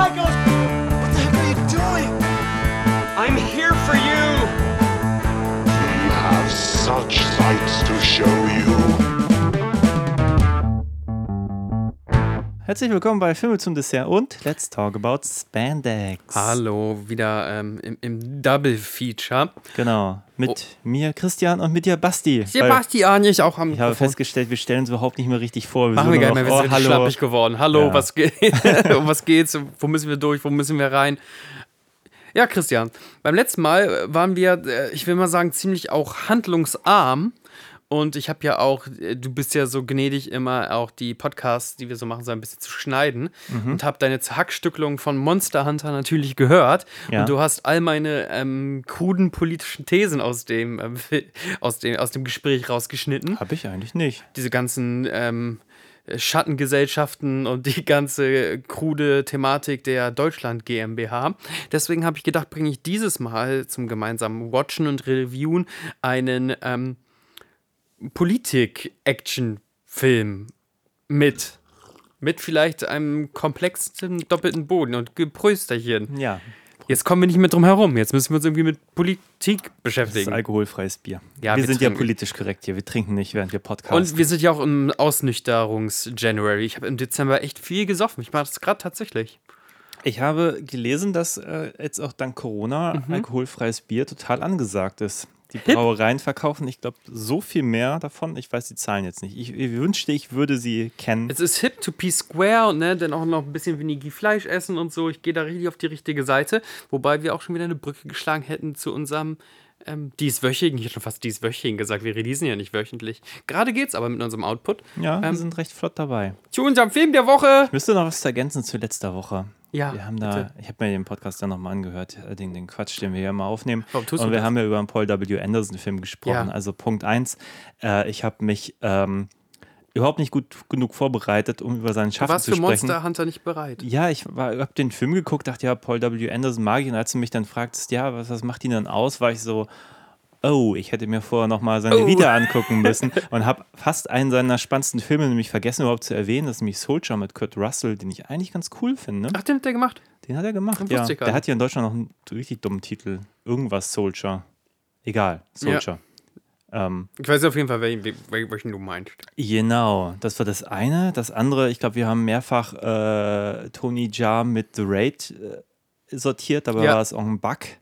psychos. Herzlich willkommen bei Filme zum Dessert und Let's Talk About Spandex. Hallo, wieder ähm, im, im Double Feature. Genau. Mit mir Christian und mit dir Basti. Sebastian, ich auch am Ich habe festgestellt, wir stellen uns überhaupt nicht mehr richtig vor. Machen sind wir gar nicht mehr, noch, wir sind oh, richtig hallo. schlappig geworden. Hallo, Ja. was geht? um was geht's? Wo müssen wir durch? Wo müssen wir rein? Ja, Christian, beim letzten Mal waren wir, äh, ich will mal sagen, ziemlich auch handlungsarm. Und ich habe ja auch, äh, du bist ja so gnädig, immer auch die Podcasts, die wir so machen, so ein bisschen zu schneiden. Mhm. Und habe deine Zerhackstückelung von Monster Hunter natürlich gehört. Ja. Und du hast all meine ähm, kruden politischen Thesen aus dem, ähm, aus, dem, aus dem Gespräch rausgeschnitten Hab ich eigentlich nicht. diese ganzen ähm, Schattengesellschaften und die ganze krude Thematik der Deutschland GmbH. Deswegen habe ich gedacht, bringe ich dieses Mal zum gemeinsamen Watchen und Reviewen einen ähm, Politik-Action-Film mit. Mit vielleicht einem komplexen doppelten Boden und Geprösterchen. Ja. Jetzt kommen wir nicht mehr drum herum. Jetzt müssen wir uns irgendwie mit Politik Das ist beschäftigen. alkoholfreies Bier. Ja, wir, wir sind ja trinken- politisch korrekt hier. Wir trinken nicht, während wir podcasten. Und wir sind ja auch im Ausnüchterungs-January. Ich habe im Dezember echt viel gesoffen. Ich mache das gerade tatsächlich. ich habe gelesen, dass äh, jetzt auch dank Corona Mhm. alkoholfreies Bier total angesagt ist. Die Brauereien verkaufen, ich glaube, so viel mehr davon. Ich weiß die Zahlen jetzt nicht. Ich, ich wünschte, ich würde sie kennen. Es ist hip to be square und ne, dann auch noch ein bisschen weniger Fleisch essen und so. Ich gehe da richtig auf die richtige Seite. Wobei wir auch schon wieder eine Brücke geschlagen hätten zu unserem ähm, dieswöchigen. Ich hätte schon fast dieswöchigen gesagt. Wir releasen ja nicht wöchentlich. Gerade geht's aber mit unserem Output. Ja, wir ähm, sind recht flott dabei. Zu unserem Film der Woche. Müsste noch was ergänzen zu letzter Woche. Ja, Wir haben da, bitte. ich habe mir den Podcast dann nochmal angehört, äh, den, den Quatsch, den wir hier immer aufnehmen. Warum tust Und wir das? haben ja über einen Paul W. Anderson-Film gesprochen. Ja. Also Punkt 1, äh, ich habe mich ähm, überhaupt nicht gut genug vorbereitet, um über seinen Du Schaffen warst zu für sprechen. Monster Hunter nicht bereit. Ja, ich habe den Film geguckt, dachte, ja, Paul W. Anderson mag ich. Und als du mich dann fragtest, ja, was, was macht ihn denn aus, war ich so, oh, ich hätte mir vorher nochmal seine Oh. Vita angucken müssen und habe fast einen seiner spannendsten Filme nämlich vergessen überhaupt zu erwähnen. Das ist nämlich Soldier mit Kurt Russell, den ich eigentlich ganz cool finde. Ach, den hat der gemacht. Den hat er gemacht, ja. Der hat hier in Deutschland noch einen richtig dummen Titel. Irgendwas Soldier. Egal, Soldier. Ähm, Ich weiß auf jeden Fall, welchen, wel- welchen du meinst. genau, das war das eine. Das andere, ich glaube, wir haben mehrfach äh, Tony Jaa mit The Raid äh, sortiert, dabei Ja. war es Ong Bak.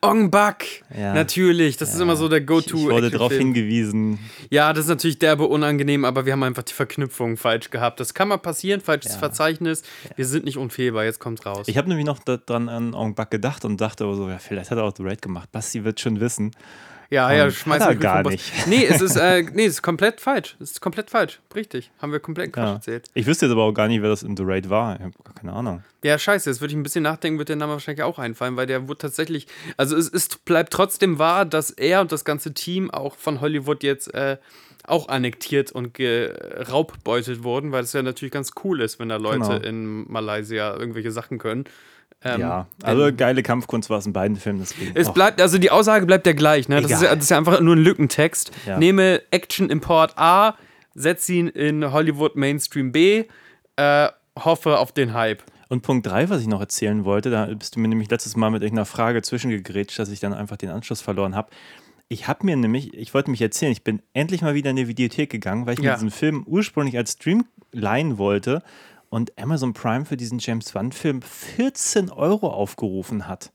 Ong Bak. Ja. Natürlich, das ist immer so der Ich, ich wurde darauf hingewiesen. Ja, das ist natürlich derbe unangenehm, aber wir haben einfach die Verknüpfung falsch gehabt. Das kann mal passieren, falsches Verzeichnis. Wir sind nicht unfehlbar, jetzt kommt's raus. Ich habe nämlich noch daran an Ong Bak gedacht und dachte aber so, ja, vielleicht hat er auch The Raid gemacht. Basti wird schon wissen. Ja, ja, schmeiß mich gar nicht. Nee, es ist, äh, nee, es ist komplett falsch. Es ist komplett falsch. Richtig. Haben wir komplett Quatsch Ja. erzählt. Ich wüsste jetzt aber auch gar nicht, wer das in The Raid war. Ich habe gar keine Ahnung. Ja, scheiße, jetzt würde ich ein bisschen nachdenken, wird der Name wahrscheinlich auch einfallen, weil der wurde tatsächlich, also es ist, bleibt trotzdem wahr, dass er und das ganze Team auch von Hollywood jetzt äh, auch annektiert und geraubbeutet wurden, weil es ja natürlich ganz cool ist, wenn da Leute Genau. in Malaysia irgendwelche Sachen können. Ähm, ja, also geile Kampfkunst war es in beiden Filmen. Deswegen. Es bleibt, also die Aussage bleibt ja gleich, ne? Das ist ja, das ist ja einfach nur ein Lückentext. Ja. Nehme Action Import A, setze ihn in Hollywood Mainstream B, äh, hoffe auf den Hype. Und Punkt 3, was ich noch erzählen wollte, da bist du mir nämlich letztes Mal mit irgendeiner Frage zwischengegrätscht, dass ich dann einfach den Anschluss verloren habe. Ich habe mir nämlich, ich wollte mich erzählen, ich bin endlich mal wieder in die Videothek gegangen, weil ich Ja. mir diesen Film ursprünglich als Stream leihen wollte und Amazon Prime für diesen James Wan-Film 14 Euro aufgerufen hat.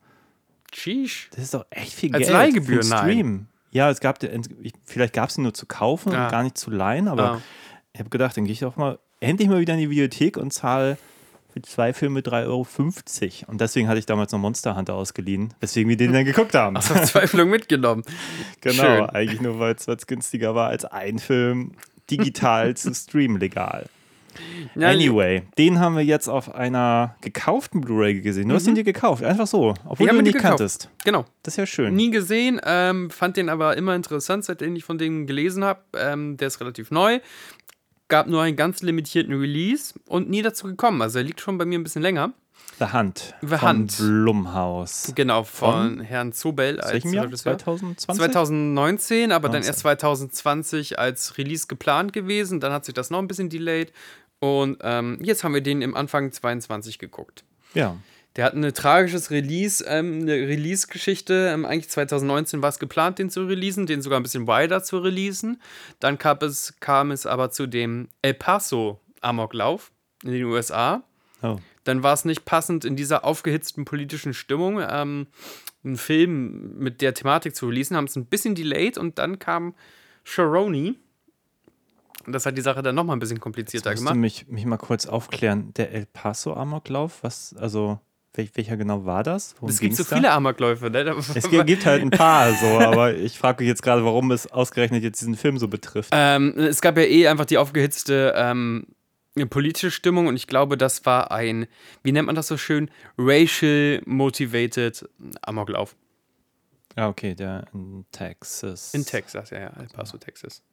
Sheesh. Das ist doch echt viel Als Geld. Leihgebühr, für nein. einen Stream. Ja, es gab, ich- vielleicht gab es ihn nur zu kaufen Ah. und gar nicht zu leihen, aber Ah. ich habe gedacht, dann gehe ich doch mal endlich mal wieder in die Videothek und zahle für zwei Filme 3,50 Euro. Und deswegen hatte ich damals noch Monster Hunter ausgeliehen, weswegen wir den dann geguckt haben. Aus Verzweiflung mitgenommen. genau, schön. eigentlich nur, weil es günstiger war als ein Film digital zu streamen legal. Anyway, den haben wir jetzt auf einer gekauften Blu-ray gesehen. Du hast ihn dir gekauft, einfach so, obwohl Ich du ihn nicht gekauft. kanntest. Genau. Das ist ja schön. Nie gesehen, ähm, fand den aber immer interessant, seitdem ich von dem gelesen habe. Ähm, der ist relativ neu. Gab nur einen ganz limitierten Release und nie dazu gekommen. Also er liegt schon bei mir ein bisschen länger. The Hunt. The von Hunt. Blumhaus. Genau, von, Herrn Zobel als welchem Jahr? Regisseur. 2020? 2019, aber dann 19. erst 2020 als Release geplant gewesen. Dann hat sich das noch ein bisschen delayed. Und ähm, jetzt haben wir den im Anfang 22 geguckt. Ja. Der hat ein tragisches Release, ähm, eine Release-Geschichte. Ähm, eigentlich 2019 war es geplant, den zu releasen, den sogar ein bisschen wider zu releasen. Dann kam es, kam es aber zu dem El Paso Amoklauf in den USA. Oh. Dann war es nicht passend in dieser aufgehitzten politischen Stimmung, ähm, einen Film mit der Thematik zu releasen, haben es ein bisschen delayed und dann kam Sharoni. Und das hat die Sache dann nochmal ein bisschen komplizierter Musst du gemacht. mich, mich mal kurz aufklären. Der El Paso Amoklauf, was, also, wel, welcher genau war das? Worum Es gibt so da? viele Amokläufe, ne? Es gibt halt ein paar so, aber ich frage mich jetzt gerade, warum es ausgerechnet jetzt diesen Film so betrifft. Ähm, es gab ja eh einfach die aufgehitzte ähm, politische Stimmung und ich glaube, das war ein, wie nennt man das so schön, racial motivated Amoklauf. Ja, okay, der in Texas. In Texas, ja, ja, El Paso, Texas.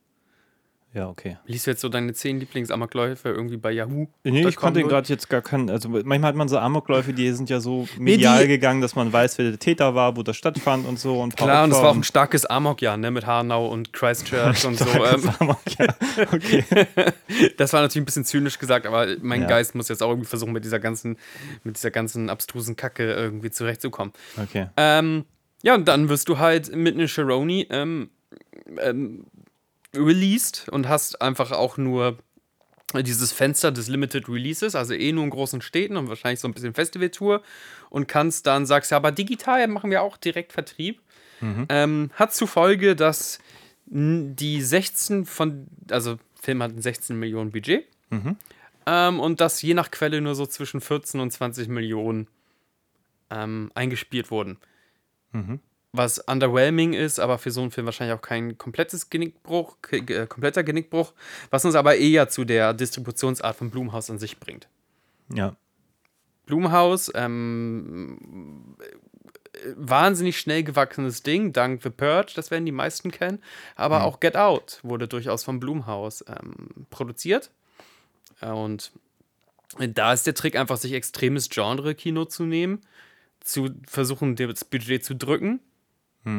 Ja, okay. Liest du jetzt so deine zehn Lieblingsamokläufe irgendwie bei Yahoo? Nee, ich konnte gerade jetzt gar keinen, also manchmal hat man so Amokläufe, die sind ja so medial die- gegangen, dass man weiß, wer der Täter war, wo das stattfand und so. Und Klar, und es Opfer war auch ein starkes Amokjahr, ne, mit Hanau und Christchurch und so. Ähm, Amok, ja. Okay. das war natürlich ein bisschen zynisch gesagt, aber mein Ja. Geist muss jetzt auch irgendwie versuchen, mit dieser ganzen, mit dieser ganzen abstrusen Kacke irgendwie zurechtzukommen. okay. Ähm, ja, und dann wirst du halt mit einem Sharoni ähm, ähm, released und hast einfach auch nur dieses Fenster des Limited Releases, also eh nur in großen Städten und wahrscheinlich so ein bisschen Festivaltour und kannst dann, sagst ja, aber digital machen wir auch direkt Vertrieb. Ähm, hat zur Folge, dass die 16 von, also Film hat ein 16 Millionen Budget ähm, und dass je nach Quelle nur so zwischen 14 und 20 Millionen ähm, eingespielt wurden. Was underwhelming ist, aber für so einen Film wahrscheinlich auch kein komplettes Genickbruch, äh, kompletter Genickbruch, was uns aber eher zu der Distributionsart von Blumhaus an sich bringt. Ja. Blumhaus, ähm, äh, wahnsinnig schnell gewachsenes Ding, dank The Purge, das werden die meisten kennen, aber auch Get Out wurde durchaus vom Blumhaus ähm, produziert. Und da ist der Trick einfach, sich extremes Genre-Kino zu nehmen, zu versuchen, das Budget zu drücken.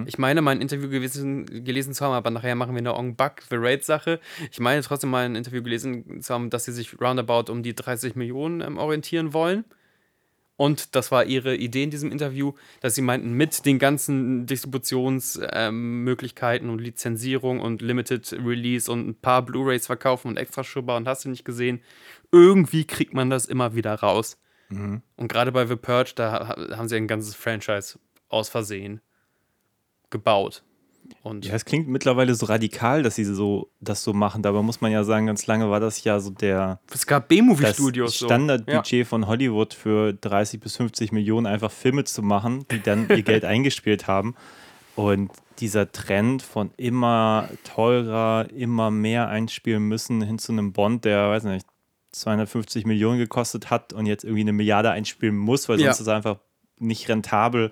Ich meine, mal ein Interview gewesen, gelesen zu haben, aber nachher machen wir eine Ong Bak The Raid-Sache. Ich meine trotzdem mal ein Interview gelesen zu haben, dass sie sich roundabout um die 30 Millionen ähm, orientieren wollen. Und das war ihre Idee in diesem Interview, dass sie meinten, mit den ganzen Distributionsmöglichkeiten und Lizenzierung und Limited Release und ein paar Blu-Rays verkaufen und extra Schubber und hast du nicht gesehen, irgendwie kriegt man das immer wieder raus. Und gerade bei The Purge, da ha- haben sie ein ganzes Franchise aus Versehen gebaut. Und Ja, es klingt mittlerweile so radikal, dass sie so das so machen. Dabei muss man ja sagen, ganz lange war das ja so der es gab das B-Movie-Studios. so. Standardbudget von Hollywood für 30 bis 50 Millionen einfach Filme zu machen, die dann ihr Geld eingespielt haben. Und dieser Trend von immer teurer, immer mehr einspielen müssen hin zu einem Bond, der, weiß nicht, 250 Millionen gekostet hat und jetzt irgendwie eine Milliarde einspielen muss, weil Ja. sonst ist es einfach nicht rentabel.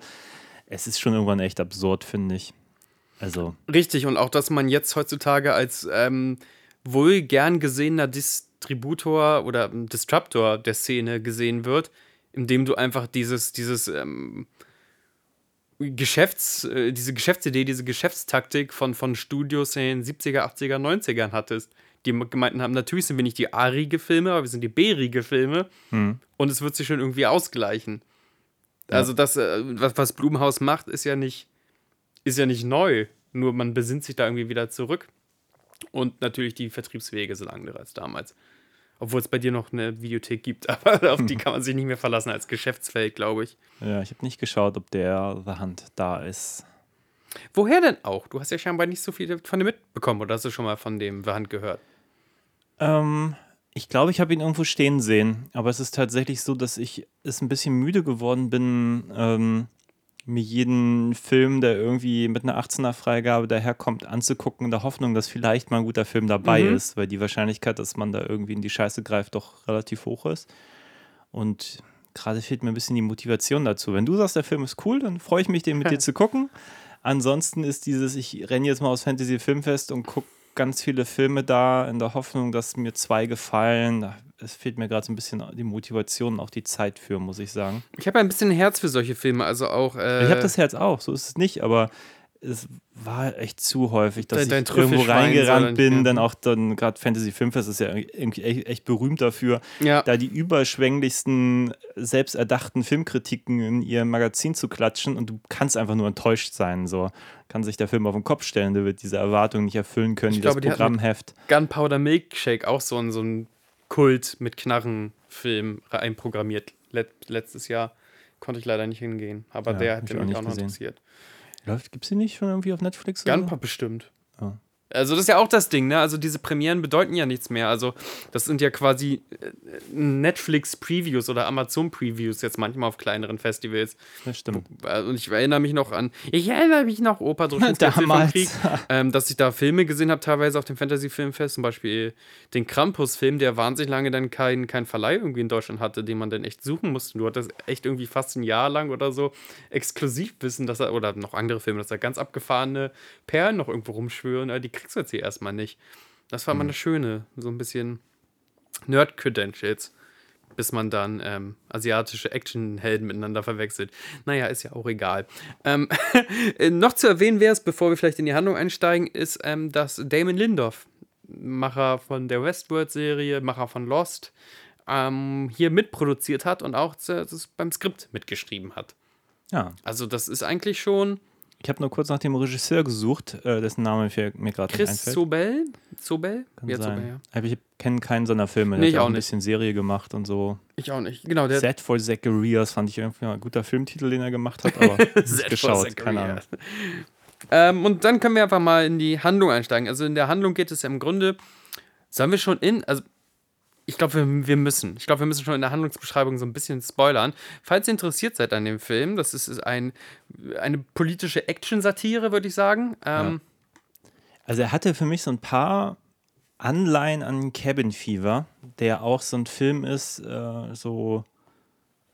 Es ist schon irgendwann echt absurd, finde ich. Also, richtig. Und auch, dass man jetzt heutzutage als ähm, wohl gern gesehener Distributor oder ähm, Disruptor der Szene gesehen wird, indem du einfach dieses, dieses ähm, Geschäfts, äh, diese Geschäftsidee, diese Geschäftstaktik von, von Studios in den 70er, 80er, 90ern hattest. Die gemeinten haben, natürlich sind wir nicht die A-Riege Filme, aber wir sind die B-Riege Filme und es wird sich schon irgendwie ausgleichen. Also das, äh, was, Blumenhaus macht, ist ja nicht, ist ja nicht neu. Nur man besinnt sich da irgendwie wieder zurück. Und natürlich die Vertriebswege sind andere als damals. Obwohl es bei dir noch eine Videothek gibt, aber auf die kann man sich nicht mehr verlassen als Geschäftsfeld, glaube ich. ja, ich habe nicht geschaut, ob der The Hand da ist. Woher denn auch? Du hast ja scheinbar nicht so viel von dem mitbekommen, oder hast du schon mal von dem Hand gehört? Ähm, ich glaube, ich habe ihn irgendwo stehen sehen, aber es ist tatsächlich so, dass ich es ein bisschen müde geworden bin, ähm, mir jeden Film, der irgendwie mit einer 18er Freigabe daherkommt, anzugucken, in der Hoffnung, dass vielleicht mal ein guter Film dabei Mhm. ist, weil die Wahrscheinlichkeit, dass man da irgendwie in die Scheiße greift, doch relativ hoch ist. Und gerade fehlt mir ein bisschen die Motivation dazu. Wenn du sagst, der Film ist cool, dann freue ich mich, den mit dir zu gucken. Ansonsten ist dieses, ich renne jetzt mal aus Fantasy Filmfest und gucke ganz viele Filme da in der Hoffnung, dass mir zwei gefallen. Es fehlt mir gerade so ein bisschen die Motivation und auch die Zeit für, muss ich sagen. Ich habe ein bisschen Herz für solche Filme, also auch. Äh, ich habe das Herz auch, so ist es nicht, aber es war echt zu häufig, dass Dein- dein ich irgendwo reingerannt soll- bin, ja. dann auch dann gerade Fantasy Filmfest ist ja irgendwie echt, echt berühmt dafür, Ja. da die überschwänglichsten, selbsterdachten Filmkritiken in ihr Magazin zu klatschen und du kannst einfach nur enttäuscht sein, so kann sich der Film auf den Kopf stellen, der wird diese Erwartungen nicht erfüllen können, Ich die glaube, die das hat mit- Programmheft. Gunpowder Milkshake auch so ein, so ein Kult mit Knarrenfilm einprogrammiert let, letztes Jahr. Konnte ich leider nicht hingehen. Aber Ja, der hat ich auch mich nicht auch noch gesehen. interessiert. Läuft, gibt's die nicht schon irgendwie auf Netflix? Gunpowder bestimmt. Ah. Also das ist ja auch das Ding, ne? Also diese Premieren bedeuten ja nichts mehr. Also das sind ja quasi äh, Netflix-Previews oder Amazon-Previews jetzt manchmal auf kleineren Festivals. Das stimmt. Und ich erinnere mich noch an, ich erinnere mich noch, Opa Damals. Krieg, ähm, dass ich da Filme gesehen habe, teilweise auf dem Fantasy-Filmfest, zum Beispiel den Krampus-Film, der wahnsinnig lange dann keinen kein Verleih irgendwie in Deutschland hatte, den man dann echt suchen musste. Du hattest echt irgendwie fast ein Jahr lang oder so exklusiv wissen, dass er, oder noch andere Filme, dass da ganz abgefahrene Perlen noch irgendwo rumschwören, äh, die kriegst du jetzt hier erstmal nicht. Das war mal eine schöne, so ein bisschen Nerd-Credentials bis man dann ähm, asiatische Actionhelden miteinander verwechselt. Naja, ist ja auch egal. Ähm, äh, noch zu erwähnen wäre es, bevor wir vielleicht in die Handlung einsteigen, ist, ähm, dass Damon Lindoff, Macher von der Westworld-Serie, Macher von Lost, ähm, hier mitproduziert hat und auch z- das beim Skript mitgeschrieben hat. Ja, Also das ist eigentlich schon ich habe nur kurz nach dem Regisseur gesucht, äh, dessen Name mir mir gerade nicht Chris einfällt. Sobel? Sobel? Kann Ja, sein. Sobel, ja. Aber ich kenne keinen seiner Filme. Der Nee, hat ich ja auch ein bisschen Serie gemacht und so. Ich auch nicht. Genau, der Set for Zacharias fand ich irgendwie mal ein guter Filmtitel, den er gemacht hat, aber geschaut, keine Ahnung. Ähm, und dann können wir einfach mal in die Handlung einsteigen. Also in der Handlung geht es ja im Grunde, sollen wir schon in, also ich glaube, wir, wir müssen. Ich glaube, wir müssen schon in der Handlungsbeschreibung so ein bisschen spoilern. Falls ihr interessiert seid an dem Film, das ist, ist ein, eine politische Action-Satire, würde ich sagen. Ähm, Also er hatte für mich so ein paar Anleihen an Cabin Fever, der auch so ein Film ist, äh, so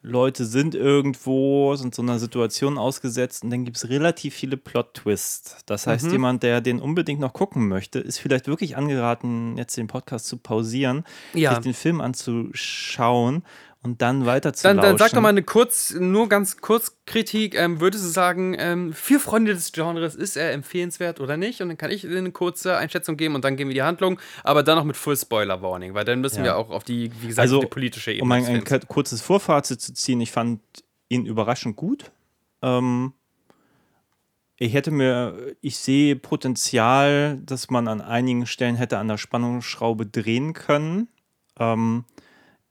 Leute sind irgendwo, sind so einer Situation ausgesetzt und dann gibt es relativ viele Plot-Twists. Das heißt, Mhm. jemand, der den unbedingt noch gucken möchte, ist vielleicht wirklich angeraten, jetzt den Podcast zu pausieren, Ja. sich den Film anzuschauen und dann weiter zu Dann, dann sag doch mal eine kurz, nur ganz kurz Kritik. Ähm, würdest du sagen, ähm, für Freunde des Genres ist er empfehlenswert oder nicht? Und dann kann ich eine kurze Einschätzung geben und dann gehen wir die Handlung, aber dann noch mit Full Spoiler Warning, weil dann müssen Ja. wir auch auf die, wie gesagt, Also, die politische Ebene. Um ein, ein kurzes Vorfazit zu ziehen, ich fand ihn überraschend gut. Ähm, ich hätte mir, ich sehe Potenzial, dass man an einigen Stellen hätte an der Spannungsschraube drehen können. Ähm,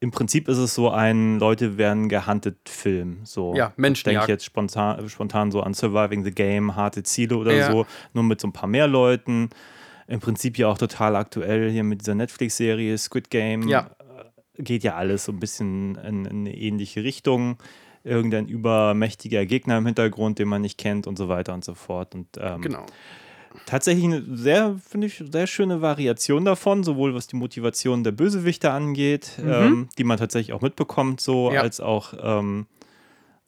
Im Prinzip ist es so ein Leute werden gehuntet Film. So. Ja, Ich Menschenjagd. denke jetzt spontan, spontan so an Surviving the Game, harte Ziele oder Ja. so, nur mit so ein paar mehr Leuten. Im Prinzip ja auch total aktuell hier mit dieser Netflix-Serie Squid Game Ja. geht ja alles so ein bisschen in, in eine ähnliche Richtung. Irgendein übermächtiger Gegner im Hintergrund, den man nicht kennt und so weiter und so fort. Und ähm, Genau. Tatsächlich eine sehr, finde ich, sehr schöne Variation davon, sowohl was die Motivation der Bösewichter angeht, ähm, die man tatsächlich auch mitbekommt, so, Mhm. Ja. als auch ähm,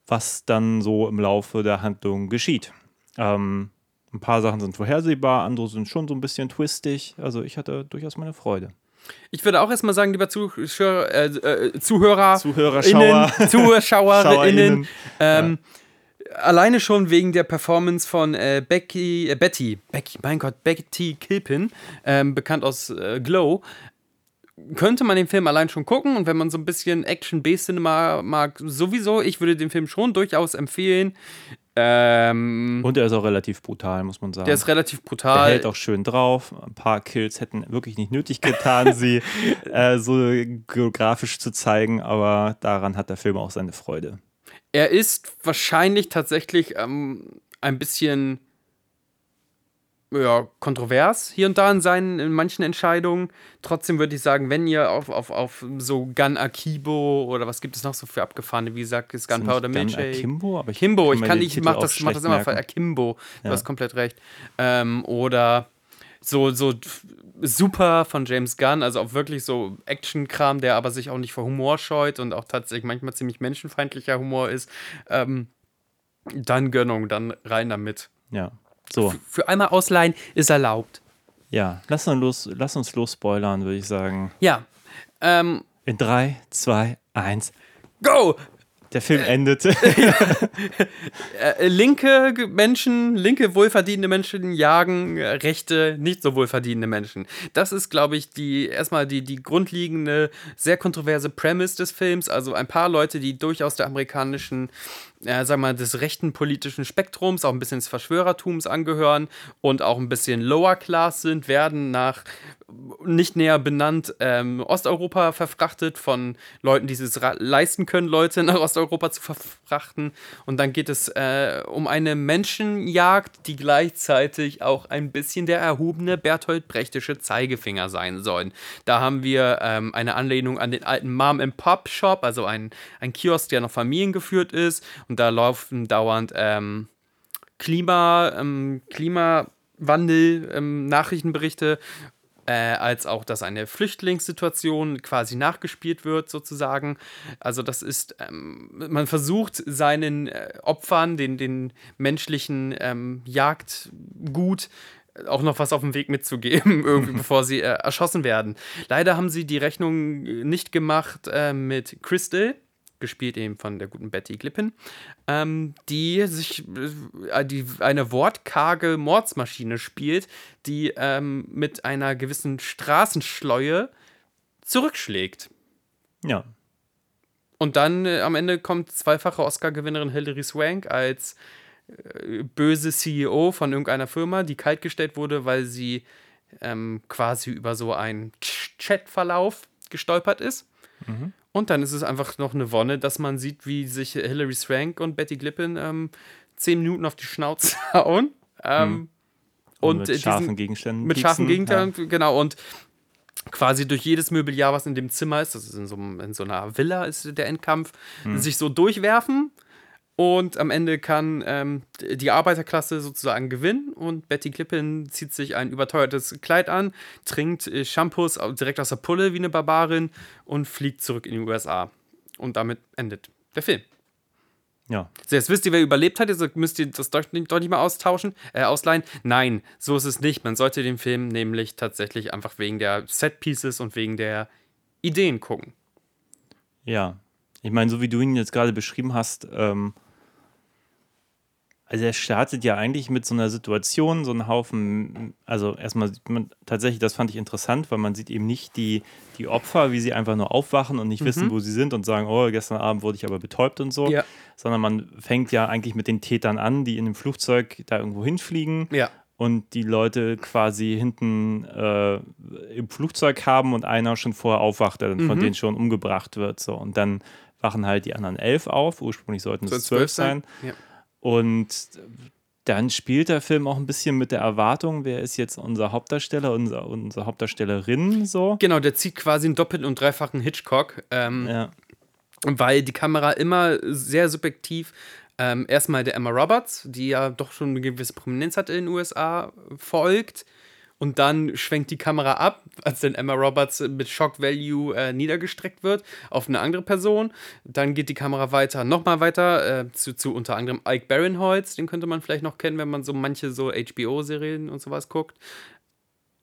was dann so im Laufe der Handlung geschieht. Ähm, ein paar Sachen sind vorhersehbar, andere sind schon so ein bisschen twistig. Also ich hatte durchaus meine Freude. Ich würde auch erstmal sagen, lieber Zuschauer, äh, äh, Zuhörer, Zuhörer, innen, Schauer. Zuschauerinnen, Schauerinnen. Alleine schon wegen der Performance von äh, Becky, äh, Betty, Becky, mein Gott, Betty Kilpin, ähm, bekannt aus äh, Glow, könnte man den Film allein schon gucken und wenn man so ein bisschen Action B-Cinema mag, sowieso, ich würde den Film schon durchaus empfehlen. Ähm, Und er ist auch relativ brutal, muss man sagen. der ist relativ Der brutal. hält auch schön drauf. Ein paar Kills hätten wirklich nicht nötig getan, sie äh, so geografisch zu zeigen, aber daran hat der Film auch seine Freude. Er ist wahrscheinlich tatsächlich ähm, ein bisschen ja, kontrovers hier und da in seinen in manchen Entscheidungen. Trotzdem würde ich sagen, wenn ihr auf, auf, auf so Gun Akibo oder was gibt es noch so für abgefahrene, wie gesagt, ist Gunpowder nicht Milkshake. Akimbo, aber ich Kimbo, ich kann, den ich mach das, mach das immer merken. für Akimbo. Du Ja. hast komplett recht. Ähm, oder so, so super von James Gunn, also auch wirklich so Action-Kram, der aber sich auch nicht vor Humor scheut und auch tatsächlich manchmal ziemlich menschenfeindlicher Humor ist. Ähm, dann Gönnung, dann rein damit. Ja. So, Für einmal ausleihen ist erlaubt. ja, lass uns los, lass uns los spoilern, würde ich sagen. Ja. Ähm, In 3, 2, 1. go! Der Film endete. Äh, linke Menschen, linke wohlverdienende Menschen jagen äh, rechte, nicht so wohlverdienende Menschen. Das ist, glaube ich, die erstmal die, die grundlegende, sehr kontroverse Premise des Films. Also ein paar Leute, die durchaus der amerikanischen, äh, sagen wir mal, des rechten politischen Spektrums, auch ein bisschen des Verschwörertums angehören und auch ein bisschen lower class sind, werden nach nicht näher benannt ähm, Osteuropa verfrachtet von Leuten, die es leisten können, Leute nach Osteuropa zu verfrachten. Und dann geht es äh, um eine Menschenjagd, die gleichzeitig auch ein bisschen der erhobene Bertolt Brechtische Zeigefinger sein sollen. Da haben wir ähm, eine Anlehnung an den alten Mom and Pop Shop, also ein, ein Kiosk, der noch familiengeführt ist. Und da laufen dauernd ähm, Klima, ähm, Klimawandel, ähm, Nachrichtenberichte, äh, als auch, dass eine Flüchtlingssituation quasi nachgespielt wird, sozusagen. Also das ist, ähm, man versucht seinen äh, Opfern, den, den menschlichen ähm, Jagdgut, äh, auch noch was auf dem Weg mitzugeben, irgendwie, bevor sie äh, erschossen werden. Leider haben sie die Rechnung äh, nicht gemacht äh, mit Crystal, gespielt eben von der guten Betty Glippen, ähm, die sich äh, die eine wortkarge Mordsmaschine spielt, die ähm, mit einer gewissen Straßenschleue zurückschlägt. ja. Und dann äh, am Ende kommt zweifache Oscar-Gewinnerin Hilary Swank als äh, böse CEO von irgendeiner Firma, die kaltgestellt wurde, weil sie ähm, quasi über so einen Ch- Chatverlauf gestolpert ist. Und dann ist es einfach noch eine Wonne, dass man sieht, wie sich Hilary Swank und Betty Glippen ähm, zehn Minuten auf die Schnauze hauen. Ähm, Und, und mit diesen- scharfen Gegenständen. mit scharfen Gegenständen, genau. Und quasi durch jedes Möbeljahr, was in dem Zimmer ist, das ist in so, in so einer Villa, ist der Endkampf, sich so durchwerfen. Und am Ende kann ähm, die Arbeiterklasse sozusagen gewinnen und Betty Klippen zieht sich ein überteuertes Kleid an, trinkt äh, Shampoos direkt aus der Pulle wie eine Barbarin und fliegt zurück in die USA. Und damit endet der Film. Ja. So, jetzt wisst ihr, wer überlebt hat, jetzt müsst ihr das doch nicht, doch nicht mal austauschen, äh, ausleihen. Nein, so ist es nicht. Man sollte den Film nämlich tatsächlich einfach wegen der Set-Pieces und wegen der Ideen gucken. Ja. Ich meine, so wie du ihn jetzt gerade beschrieben hast, ähm, also er startet ja eigentlich mit so einer Situation, so einen Haufen, also erstmal sieht man tatsächlich, das fand ich interessant, weil man sieht eben nicht die, die Opfer, wie sie einfach nur aufwachen und nicht wissen, wo sie sind und sagen, oh, gestern Abend wurde ich aber betäubt und so, Ja. sondern man fängt ja eigentlich mit den Tätern an, die in dem Flugzeug da irgendwo hinfliegen Ja. und die Leute quasi hinten äh, im Flugzeug haben und einer schon vorher aufwacht, der dann von denen schon umgebracht wird. So. Und dann wachen halt die anderen elf auf. Ursprünglich sollten es zwölf sein. Ja. Und dann spielt der Film auch ein bisschen mit der Erwartung, wer ist jetzt unser Hauptdarsteller, unser, unsere Hauptdarstellerin so. Genau, der zieht quasi einen doppelten und dreifachen Hitchcock, ähm, Ja. weil die Kamera immer sehr subjektiv ähm, erstmal der Emma Roberts, die ja doch schon eine gewisse Prominenz hat in den USA, folgt. Und dann schwenkt die Kamera ab, als dann Emma Roberts mit Shock Value äh, niedergestreckt wird, auf eine andere Person. Dann geht die Kamera weiter, nochmal weiter, äh, zu, zu unter anderem Ike Barinholtz, den könnte man vielleicht noch kennen, wenn man so manche so HBO-Serien und sowas guckt.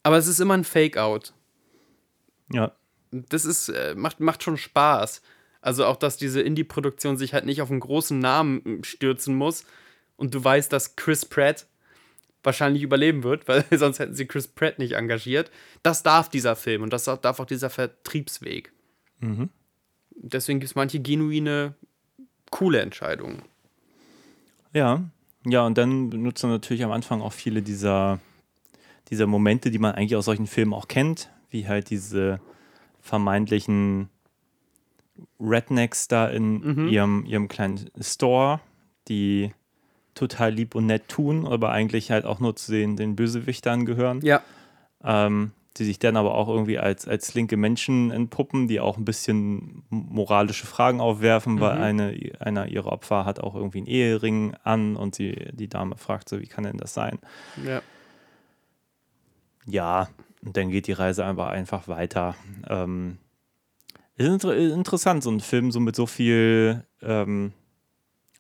Aber es ist immer ein Fake-Out. ja. Das ist, äh, macht, macht schon Spaß. Also auch, dass diese Indie-Produktion sich halt nicht auf einen großen Namen äh, stürzen muss und du weißt, dass Chris Pratt wahrscheinlich überleben wird, weil sonst hätten sie Chris Pratt nicht engagiert. Das darf dieser Film und das darf auch dieser Vertriebsweg. Deswegen gibt es manche genuine, coole Entscheidungen. Ja, ja, und dann benutzt er natürlich am Anfang auch viele dieser, dieser Momente, die man eigentlich aus solchen Filmen auch kennt, wie halt diese vermeintlichen Rednecks da in ihrem, ihrem kleinen Store, die total lieb und nett tun, aber eigentlich halt auch nur zu den, den Bösewichtern gehören. Ja. ähm, die sich dann aber auch irgendwie als, als linke Menschen entpuppen, die auch ein bisschen moralische Fragen aufwerfen, weil eine, einer ihrer Opfer hat auch irgendwie einen Ehering an und sie, die Dame fragt so, wie kann denn das sein? ja. Ja, und dann geht die Reise einfach, einfach weiter. Ähm, ist inter interessant, so einen Film so mit so viel ähm,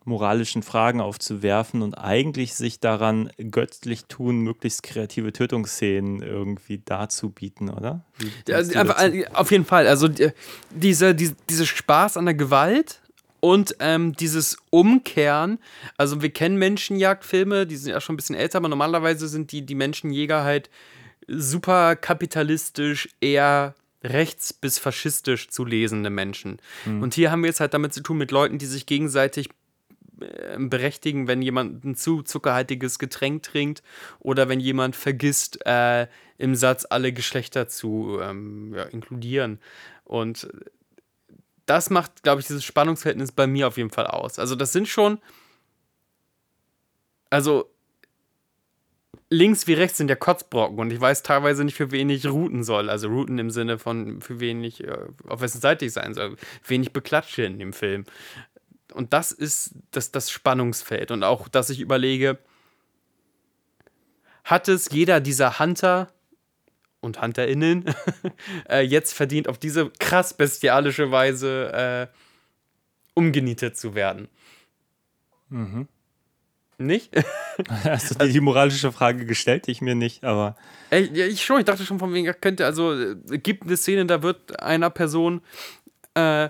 moralischen Fragen aufzuwerfen und eigentlich sich daran göttlich tun, möglichst kreative Tötungsszenen irgendwie darzubieten, oder? Äh, auf jeden Fall. Also die, diese, die, dieser Spaß an der Gewalt Und ähm, dieses Umkehren, also wir kennen Menschenjagdfilme, die sind ja schon ein bisschen älter, aber normalerweise sind die, die Menschenjäger halt super kapitalistisch, eher rechts bis faschistisch zu lesende Menschen. Und hier haben wir jetzt halt damit zu tun mit Leuten, die sich gegenseitig äh, berechtigen, wenn jemand ein zu zuckerhaltiges Getränk trinkt oder wenn jemand vergisst, äh, im Satz alle Geschlechter zu ähm, ja, inkludieren. Und das macht, glaube ich, dieses Spannungsverhältnis bei mir auf jeden Fall aus. Also das sind schon, also links wie rechts sind ja Kotzbrocken und ich weiß teilweise nicht, für wen ich routen soll. Also routen im Sinne von, für wen ich, äh, auf wessen Seite ich sein soll, wen ich beklatsche in dem Film. Und das ist das, das Spannungsfeld. Und auch, dass ich überlege, hat es jeder dieser Hunter und HunterInnen äh, jetzt verdient, auf diese krass bestialische Weise äh, umgenietet zu werden? Nicht? Hast du dir die moralische Frage gestellt? Ich mir nicht, aber ja, ich schon, ich dachte schon von wegen, könnte, also äh, gibt eine Szene, da wird einer Person, äh,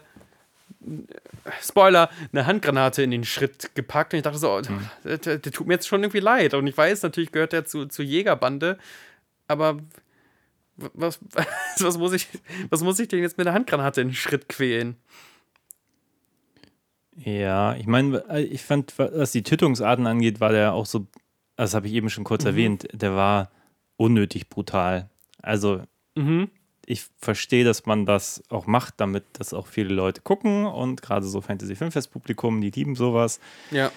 Spoiler, eine Handgranate in den Schritt gepackt und ich dachte so, oh, der, der, der tut mir jetzt schon irgendwie leid. Und ich weiß, natürlich gehört er zu, zur Jägerbande, aber was, was, muss ich, was muss ich denn jetzt mit einer Handgranate in den Schritt quälen? Ja, ich meine, ich fand, was die Tötungsarten angeht, war der auch so, das habe ich eben schon kurz erwähnt, der war unnötig brutal. Also, ich verstehe, dass man das auch macht, damit das auch viele Leute gucken und gerade so Fantasy-Filmfest-Publikum, die lieben sowas. Ja.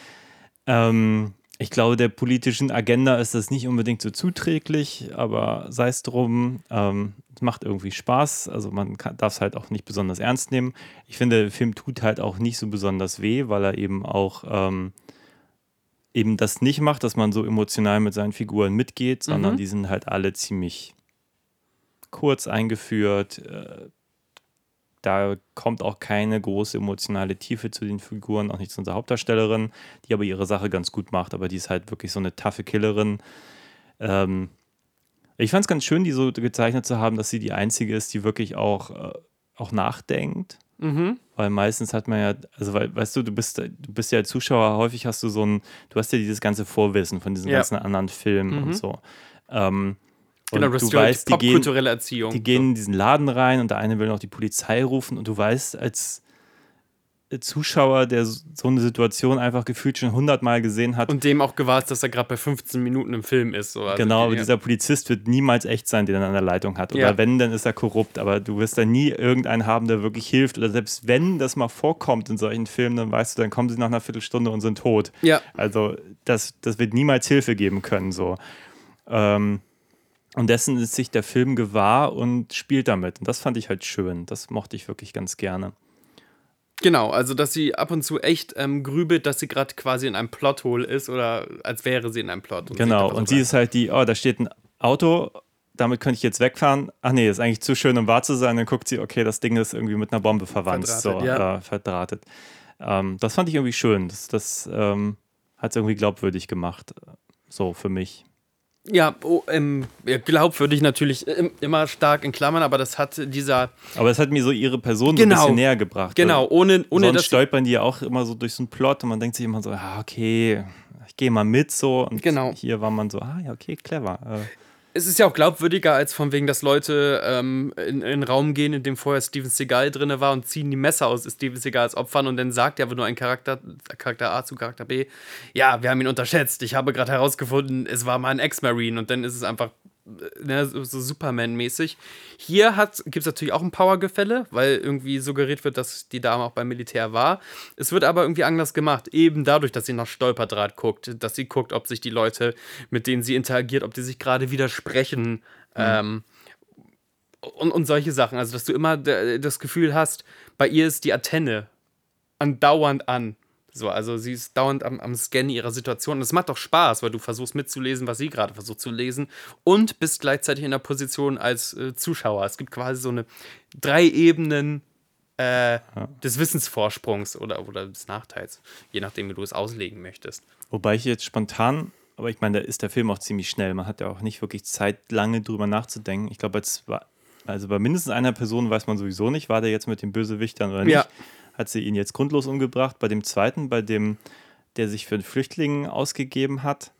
Ähm, ich glaube, der politischen Agenda ist das nicht unbedingt so zuträglich, aber sei es drum, ähm, es macht irgendwie Spaß. Also man darf es halt auch nicht besonders ernst nehmen. Ich finde, der Film tut halt auch nicht so besonders weh, weil er eben auch ähm, eben das nicht macht, dass man so emotional mit seinen Figuren mitgeht, sondern die sind halt alle ziemlich kurz eingeführt. Äh, da kommt auch keine große emotionale Tiefe zu den Figuren, auch nicht zu unserer Hauptdarstellerin, die aber ihre Sache ganz gut macht, aber die ist halt wirklich so eine taffe Killerin. Ähm, ich fand es ganz schön, die so gezeichnet zu haben, dass sie die einzige ist, die wirklich auch, äh, auch nachdenkt. Weil meistens hat man ja, also weil, weißt du, du bist, du bist ja als Zuschauer, häufig hast du so ein, du hast ja dieses ganze Vorwissen von diesen Ja. ganzen anderen Filmen und so. Ähm, Genau, das du weißt, die gehen, popkulturelle Erziehung. die gehen in diesen Laden rein und der eine will noch die Polizei rufen und du weißt als Zuschauer, der so eine Situation einfach gefühlt schon hundertmal gesehen hat, und dem auch gewahr ist, dass er gerade bei 15 Minuten im Film ist. So. Also genau, aber die- dieser Polizist wird niemals echt sein, den er an der Leitung hat. Oder Ja. wenn, dann ist er korrupt, aber du wirst da nie irgendeinen haben, der wirklich hilft. Oder selbst wenn das mal vorkommt in solchen Filmen, dann weißt du, dann kommen sie nach einer Viertelstunde und sind tot. Ja. Also das, das wird niemals Hilfe geben können. So. Ähm, und dessen ist sich der Film gewahr und spielt damit. Und das fand ich halt schön. Das mochte ich wirklich ganz gerne. Genau, also dass sie ab und zu echt ähm, grübelt, dass sie gerade quasi in einem Plothole ist oder als wäre sie in einem Plot. Und Genau, und sie ist halt die, oh, da steht ein Auto, damit könnte ich jetzt wegfahren. Ach nee, ist eigentlich zu schön, um wahr zu sein. Dann guckt sie, okay, das Ding ist irgendwie mit einer Bombe verwandt, Verdrahtet, so ja. äh, verdrahtet. Ähm, das fand ich irgendwie schön. Das, das ähm, hat es irgendwie glaubwürdig gemacht. So für mich. Ja, oh, ähm, glaubwürdig natürlich ähm, immer stark in Klammern, aber das hat dieser, Aber es hat mir so ihre Person so Genau. ein bisschen näher gebracht. genau, ohne, ohne Sonst dass. stolpern die ja auch immer so durch so einen Plot und man denkt sich immer so, ah, okay, ich gehe mal mit so. Und Genau. hier war man so, ah ja, okay, clever. Es ist ja auch glaubwürdiger, als von wegen, dass Leute ähm, in, in einen Raum gehen, in dem vorher Steven Seagal drin war und ziehen die Messer aus Steven Seagals Opfern und dann sagt ja aber nur ein Charakter, Charakter A zu Charakter B, ja, wir haben ihn unterschätzt. Ich habe gerade herausgefunden, es war mal ein Ex-Marine und dann ist es einfach ne, so, Superman-mäßig. Hier gibt es natürlich auch ein Powergefälle, weil irgendwie suggeriert wird, dass die Dame auch beim Militär war. Es wird aber irgendwie anders gemacht, eben dadurch, dass sie nach Stolperdraht guckt, dass sie guckt, ob sich die Leute, mit denen sie interagiert, ob die sich gerade widersprechen. Ähm, und, und solche Sachen. Also, dass du immer das Gefühl hast, bei ihr ist die Antenne andauernd an. So, also sie ist dauernd am, am Scannen ihrer Situation. Und es macht doch Spaß, weil du versuchst mitzulesen, was sie gerade versucht zu lesen und bist gleichzeitig in der Position als äh, Zuschauer. Es gibt quasi so eine drei Ebenen äh, des Wissensvorsprungs oder, oder des Nachteils, je nachdem, wie du es auslegen möchtest. Wobei ich jetzt spontan, aber ich meine, da ist der Film auch ziemlich schnell. Man hat ja auch nicht wirklich Zeit, lange drüber nachzudenken. Ich glaube, als, also bei mindestens einer Person weiß man sowieso nicht, war der jetzt mit den Bösewichtern oder nicht. Ja. Hat sie ihn jetzt grundlos umgebracht. Bei dem zweiten, bei dem, der sich für einen Flüchtling ausgegeben hat,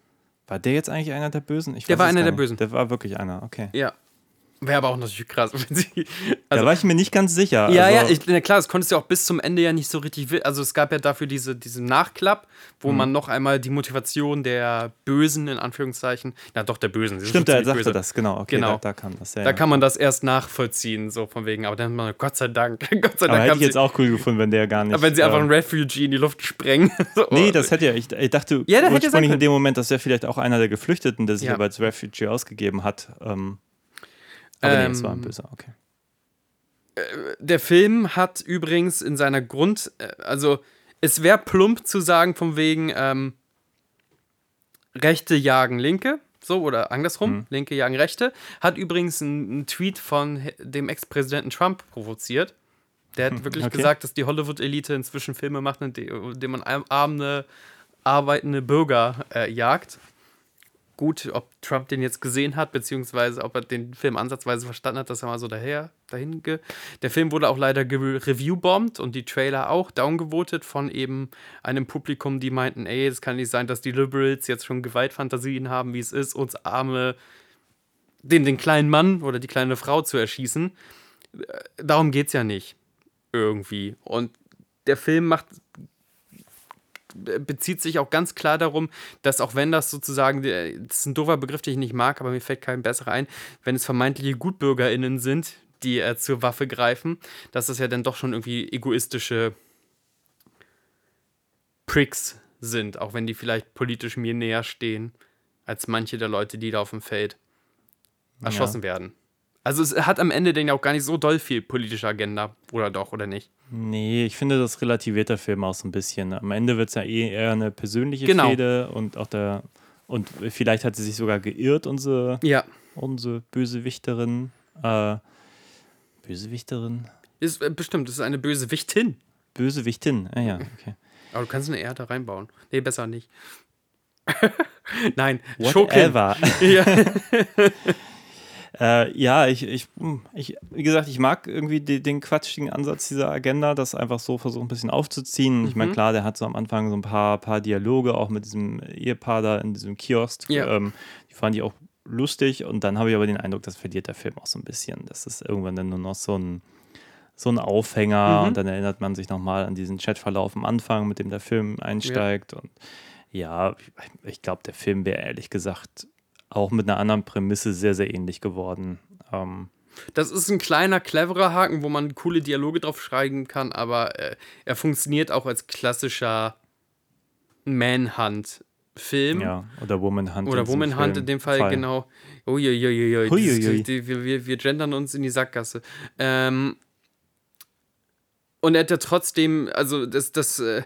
war der jetzt eigentlich einer der Bösen? Ich Der war einer der. Bösen. Der war wirklich einer, okay. Ja. Wäre aber auch natürlich krass, wenn sie. da war ich mir nicht ganz sicher. Ja, also, ja, ich, na klar, das konntest du auch bis zum Ende ja nicht so richtig. Also es gab ja dafür diese, diesen Nachklapp, wo Mhm. man noch einmal die Motivation der Bösen, in Anführungszeichen, na doch der Bösen. Stimmt, er sagte böse. das, genau. Okay, Genau. Da, da kam das. Ja, Da ja. kann man das erst nachvollziehen, so von wegen. Aber dann, hat man, Gott sei Dank, Gott sei Aber Dank hätte haben ich jetzt auch cool gefunden, wenn der gar nicht. wenn sie einfach ähm, einen Refugee in die Luft sprengen. so, Nee, das hätte ja, ich, ich dachte Ja, hätte ursprünglich in dem Moment, das wäre vielleicht auch einer der Geflüchteten, der sich Ja. aber als Refugee ausgegeben hat. Ähm, aber nee, es war ein Ähm, Böser, okay. Der Film hat übrigens in seiner Grund, äh, also es wäre plump zu sagen von wegen ähm, Rechte jagen Linke, so oder andersrum, Linke jagen Rechte, hat übrigens einen Tweet von dem Ex-Präsidenten Trump provoziert. Der hat wirklich Okay. gesagt, dass die Hollywood-Elite inzwischen Filme macht, in in denen man arm- arme, arbeitende Bürger äh, jagt. Gut, ob Trump den jetzt gesehen hat, beziehungsweise ob er den Film ansatzweise verstanden hat, dass er mal so daher, dahin ge Der Film wurde auch leider reviewbombt und die Trailer auch downgevotet von eben einem Publikum, die meinten, ey, es kann nicht sein, dass die Liberals jetzt schon Gewaltfantasien haben, wie es ist, uns arme, den, den kleinen Mann oder die kleine Frau zu erschießen. Äh, Darum geht's ja nicht. Irgendwie. Und der Film macht bezieht sich auch ganz klar darum, dass auch wenn das sozusagen, der- das ist ein doofer Begriff, den ich nicht mag, aber mir fällt kein besserer ein, wenn es vermeintliche GutbürgerInnen sind, die äh, zur Waffe greifen, dass das ja dann doch schon irgendwie egoistische Pricks sind, auch wenn die vielleicht politisch mir näher stehen, als manche der Leute, die da auf dem Feld erschossen werden. Also es hat am Ende denn ja auch gar nicht so doll viel politische Agenda, oder doch, oder nicht? Nee, ich finde, das relativiert der Film auch so ein bisschen. Am Ende wird es ja eh eher eine persönliche Genau. Fehde und auch der. Und vielleicht hat sie sich sogar geirrt, unsere, Ja. unsere Bösewichterin. Äh, Bösewichterin? Ist, äh, bestimmt, das ist eine böse Wichtin. Bösewichtin. Ah ja, okay. Aber du kannst eine Erde reinbauen. Nee, besser nicht. Nein. Whatever. Ja. Äh, ja, ich, ich, hm, ich, wie gesagt, ich mag irgendwie die, den quatschigen Ansatz dieser Agenda, das einfach so versuchen, ein bisschen aufzuziehen. Ich Mhm. meine, klar, der hat so am Anfang so ein paar, paar Dialoge, auch mit diesem Ehepaar da in diesem Kiosk. Ja. Ähm, die fand ich auch lustig und dann habe ich aber den Eindruck, das verliert der Film auch so ein bisschen. Das ist irgendwann dann nur noch so ein, so ein Aufhänger Mhm. und dann erinnert man sich nochmal an diesen Chatverlauf am Anfang, mit dem der Film einsteigt. Und ja, ich, ich glaube, der Film wäre ehrlich gesagt auch mit einer anderen Prämisse sehr, sehr ähnlich geworden. Ähm, Das ist ein kleiner, cleverer Haken, wo man coole Dialoge drauf schreiben kann, aber äh, er funktioniert auch als klassischer Manhunt-Film. ja, oder Woman Hunt. Oder in diesem Woman Hunt Film. in dem Fall, genau. Uiuiuiui. Wir, wir, wir gendern uns in die Sackgasse. Ähm, und er hat ja trotzdem, also das, das äh,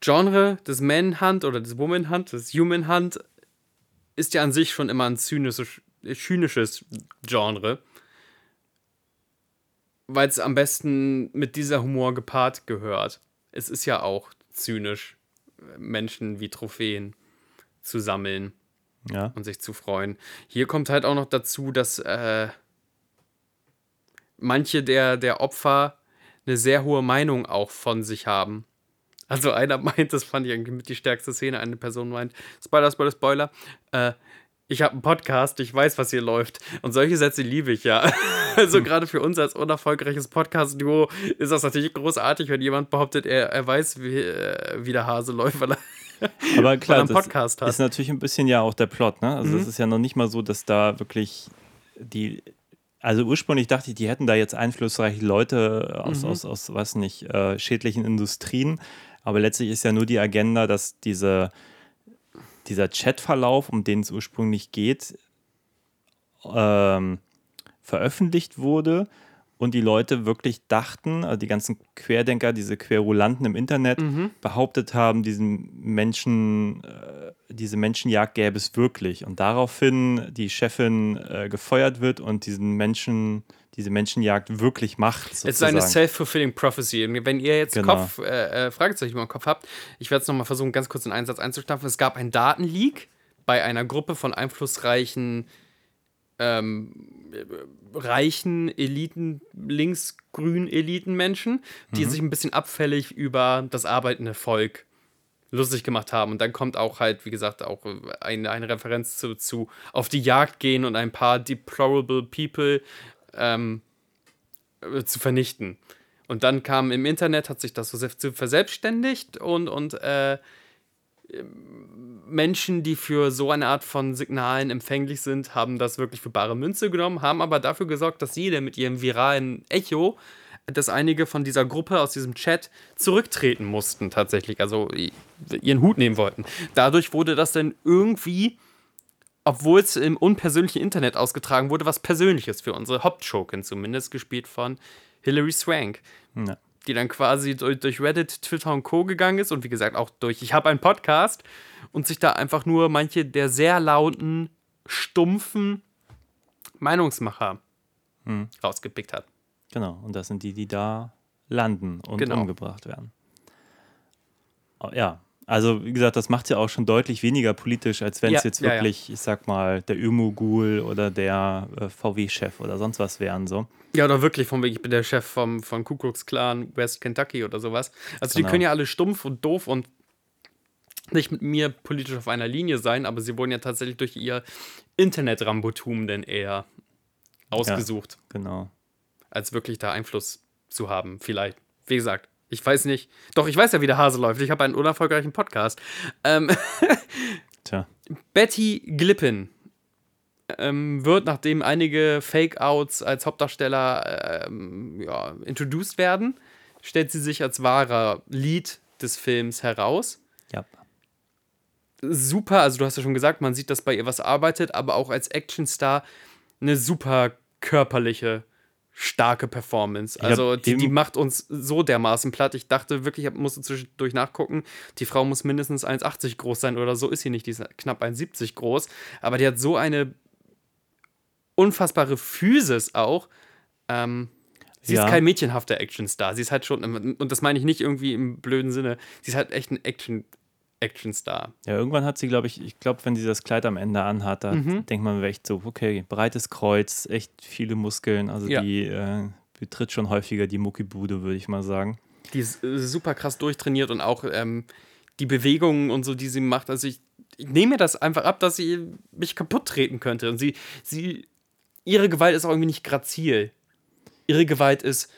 Genre des Manhunt oder des Woman Hunt, des Human Hunt, ist ja an sich schon immer ein zynisches, zynisches Genre. Weil es am besten mit dieser Humor gepaart gehört. Es ist ja auch zynisch, Menschen wie Trophäen zu sammeln Ja, und sich zu freuen. Hier kommt halt auch noch dazu, dass äh, manche der, der Opfer eine sehr hohe Meinung auch von sich haben. Also einer meint, das fand ich irgendwie mit die stärkste Szene, eine Person meint, Spoiler, Spoiler, Spoiler, äh, ich habe einen Podcast, ich weiß, was hier läuft. Und solche Sätze liebe ich ja. Also gerade für uns als unerfolgreiches Podcast-Duo ist das natürlich großartig, wenn jemand behauptet, er, er weiß, wie, äh, wie der Hase läuft, weil er aber klar, einen das Podcast hat. ist natürlich ein bisschen ja auch der Plot, ne? Also Mhm. es ist ja noch nicht mal so, dass da wirklich die also ursprünglich dachte ich, die hätten da jetzt einflussreiche Leute aus, Mhm. aus, aus was nicht, äh, schädlichen Industrien. Aber letztlich ist ja nur die Agenda, dass diese, dieser Chatverlauf, um den es ursprünglich geht, ähm, veröffentlicht wurde und die Leute wirklich dachten, also die ganzen Querdenker, diese Querulanten im Internet, Mhm. behauptet haben, diesen Menschen, äh, diese Menschenjagd gäbe es wirklich. Und daraufhin die Chefin äh, gefeuert wird und diesen Menschen, diese Menschenjagd wirklich macht. Es ist eine sozusagen. self-fulfilling prophecy. Und Wenn ihr jetzt Genau. Kopf, äh, äh, Fragezeichen im Kopf habt, ich werde es nochmal versuchen, ganz kurz in einen Satz einzustampfen. Es gab einen Datenleak bei einer Gruppe von einflussreichen ähm, reichen Eliten, linksgrün Elitenmenschen, die sich ein bisschen abfällig über das arbeitende Volk lustig gemacht haben. Und dann kommt auch halt, wie gesagt, auch eine, eine Referenz zu, zu auf die Jagd gehen und ein paar deplorable people ähm, äh, zu vernichten. Und dann kam im Internet, hat sich das so verselbstständigt und, und äh, Menschen, die für so eine Art von Signalen empfänglich sind, haben das wirklich für bare Münze genommen, haben aber dafür gesorgt, dass jeder mit ihrem viralen Echo, dass einige von dieser Gruppe aus diesem Chat zurücktreten mussten tatsächlich, also ihren Hut nehmen wollten. Dadurch wurde das dann irgendwie, obwohl es im unpersönlichen Internet ausgetragen wurde, was Persönliches für unsere Hauptschurkin zumindest, gespielt von Hilary Swank Ja. die dann quasi durch, durch Reddit, Twitter und Co. gegangen ist und wie gesagt auch durch Ich habe einen Podcast und sich da einfach nur manche der sehr lauten, stumpfen Meinungsmacher rausgepickt hat. Genau, und das sind die, die da landen und Genau. umgebracht werden. Oh, Ja, also wie gesagt, das macht ja auch schon deutlich weniger politisch, als wenn es Ja, jetzt ja, ja. wirklich, ich sag mal, der Ölmogul oder der äh, VW-Chef oder sonst was wären so. Ja, oder wirklich von wegen, ich bin der Chef vom, von Ku Klux Klan West Kentucky oder sowas. Also die Genau. können ja alle stumpf und doof und nicht mit mir politisch auf einer Linie sein, aber sie wurden ja tatsächlich durch ihr Internet-Rambotum denn eher ausgesucht. Genau. als wirklich da Einfluss zu haben. Vielleicht. Wie gesagt, ich weiß nicht. Doch, ich weiß ja, wie der Hase läuft. Ich habe einen unerfolgreichen Podcast. Ähm, Tja, Betty Glippin ähm, wird, nachdem einige Fake-Outs als Hauptdarsteller ähm, ja, introduced werden, stellt sie sich als wahrer Lead des Films heraus. ja. Super, also du hast ja schon gesagt, man sieht, dass bei ihr was arbeitet, aber auch als Actionstar eine super körperliche, starke Performance. Also die, die macht uns so dermaßen platt. Ich dachte wirklich, ich musste zwischendurch nachgucken, die Frau muss mindestens 1,80 groß sein oder so ist sie nicht, die ist knapp 1,70 groß, aber die hat so eine unfassbare Physis auch. Ähm, sie Ja. ist kein mädchenhafter Actionstar. Sie ist halt schon, und das meine ich nicht irgendwie im blöden Sinne, sie ist halt echt ein Action, Actionstar. Ja, irgendwann hat sie, glaube ich, ich glaube, wenn sie das Kleid am Ende anhat, da Mhm. denkt man echt so, okay, breites Kreuz, echt viele Muskeln, also Ja. die äh, betritt schon häufiger die Muckibude, würde ich mal sagen. Die ist äh, super krass durchtrainiert und auch ähm, die Bewegungen und so, die sie macht. Also ich, ich nehme mir das einfach ab, dass sie mich kaputt treten könnte. Und sie, sie, ihre Gewalt ist auch irgendwie nicht grazil. Ihre Gewalt ist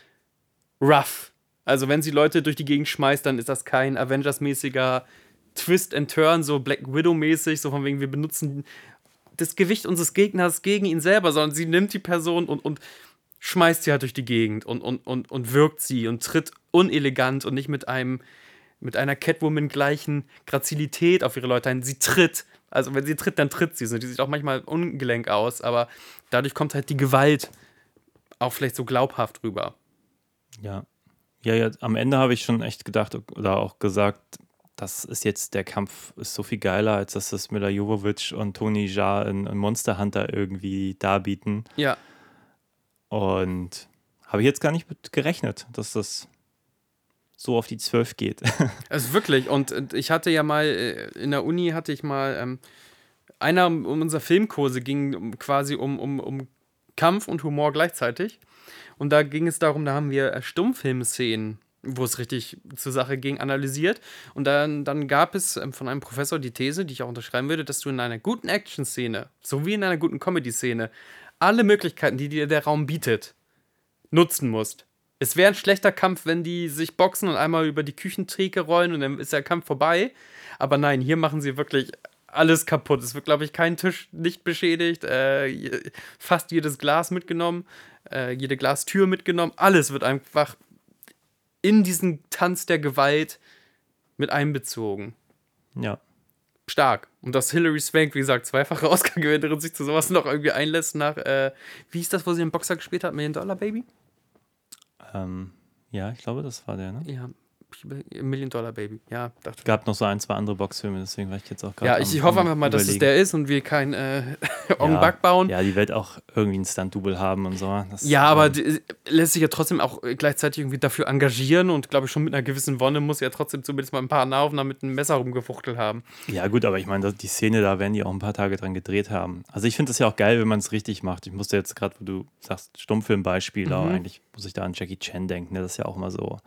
rough. Also wenn sie Leute durch die Gegend schmeißt, dann ist das kein Avengers-mäßiger Twist and Turn, so Black Widow-mäßig, so von wegen, wir benutzen das Gewicht unseres Gegners gegen ihn selber, sondern sie nimmt die Person und, und schmeißt sie halt durch die Gegend und, und, und, und wirkt sie und tritt unelegant und nicht mit einem mit einer Catwoman gleichen Grazilität auf ihre Leute ein. Sie tritt. Also wenn sie tritt, dann tritt sie. So, Die sieht auch manchmal ungelenk aus, aber dadurch kommt halt die Gewalt auch vielleicht so glaubhaft rüber. Ja. Ja, ja, am Ende habe ich schon echt gedacht oder auch gesagt, das ist jetzt, der Kampf ist so viel geiler, als dass das Mila Jovovich und Tony Jaa in, in Monster Hunter irgendwie darbieten. Ja. Und habe ich jetzt gar nicht mit gerechnet, dass das so auf die 12 geht. Also wirklich. Und ich hatte ja mal, äh, in der Uni hatte ich mal, ähm, einer unserer Filmkurse ging um- quasi um, um, um Kampf und Humor gleichzeitig. Und da ging es darum, da haben wir äh, Stummfilmszenen, wo es richtig zur Sache ging, analysiert. Und dann, dann gab es ähm, von einem Professor die These, die ich auch unterschreiben würde, dass du in einer guten Action-Szene, sowie in einer guten Comedy-Szene, alle Möglichkeiten, die dir der Raum bietet, nutzen musst. Es wäre ein schlechter Kampf, wenn die sich boxen und einmal über die Küchentheke rollen und dann ist der Kampf vorbei. Aber nein, hier machen sie wirklich alles kaputt. Es wird, glaube ich, kein Tisch nicht beschädigt, äh, fast jedes Glas mitgenommen, äh, jede Glastür mitgenommen. Alles wird einfach in diesen Tanz der Gewalt mit einbezogen. ja. Stark. Und dass Hilary Swank, wie gesagt, zweifache Oscar-Gewinnerin sich zu sowas noch irgendwie einlässt nach, äh, wie hieß das, wo sie den Boxer gespielt hat? Million Dollar Baby? Ähm, ja, ich glaube, das war der, ne? Ja. Million Dollar Baby. Ja, dachte gab noch so ein, zwei andere Boxfilme, deswegen war ich jetzt auch gerade. Ja, am- ich, ich hoffe am einfach mal, dass es Überlegen. der ist und wir kein äh, Ong ja, Bak bauen. Ja, die wird auch irgendwie ein Stunt-Double haben und so. Das, Ja, aber ähm, die, lässt sich ja trotzdem auch gleichzeitig irgendwie dafür engagieren und glaube ich schon mit einer gewissen Wonne muss ja trotzdem zumindest mal ein paar Nahaufnahmen mit einem Messer rumgefuchtelt haben. Ja, gut, aber ich meine, die Szene, da werden die auch ein paar Tage dran gedreht haben. Also ich finde das ja auch geil, wenn man es richtig macht. Ich musste jetzt gerade, wo du sagst, Stummfilmbeispiel, aber eigentlich muss ich da an Jackie Chan denken, der das ja auch mal so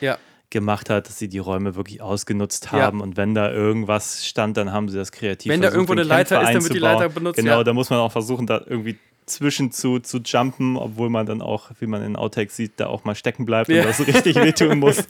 Ja. Gemacht hat, dass sie die Räume wirklich ausgenutzt Ja. haben und wenn da irgendwas stand, dann haben sie das kreativ Wenn da versucht, irgendwo den eine Leiter Kämpfer ist, dann wird die. Leiter benutzt, Genau, ja. da muss man auch versuchen, da irgendwie zwischen zu, zu jumpen, obwohl man dann auch, wie man in Outtakes sieht, da auch mal stecken bleibt Ja. und das richtig wehtun muss.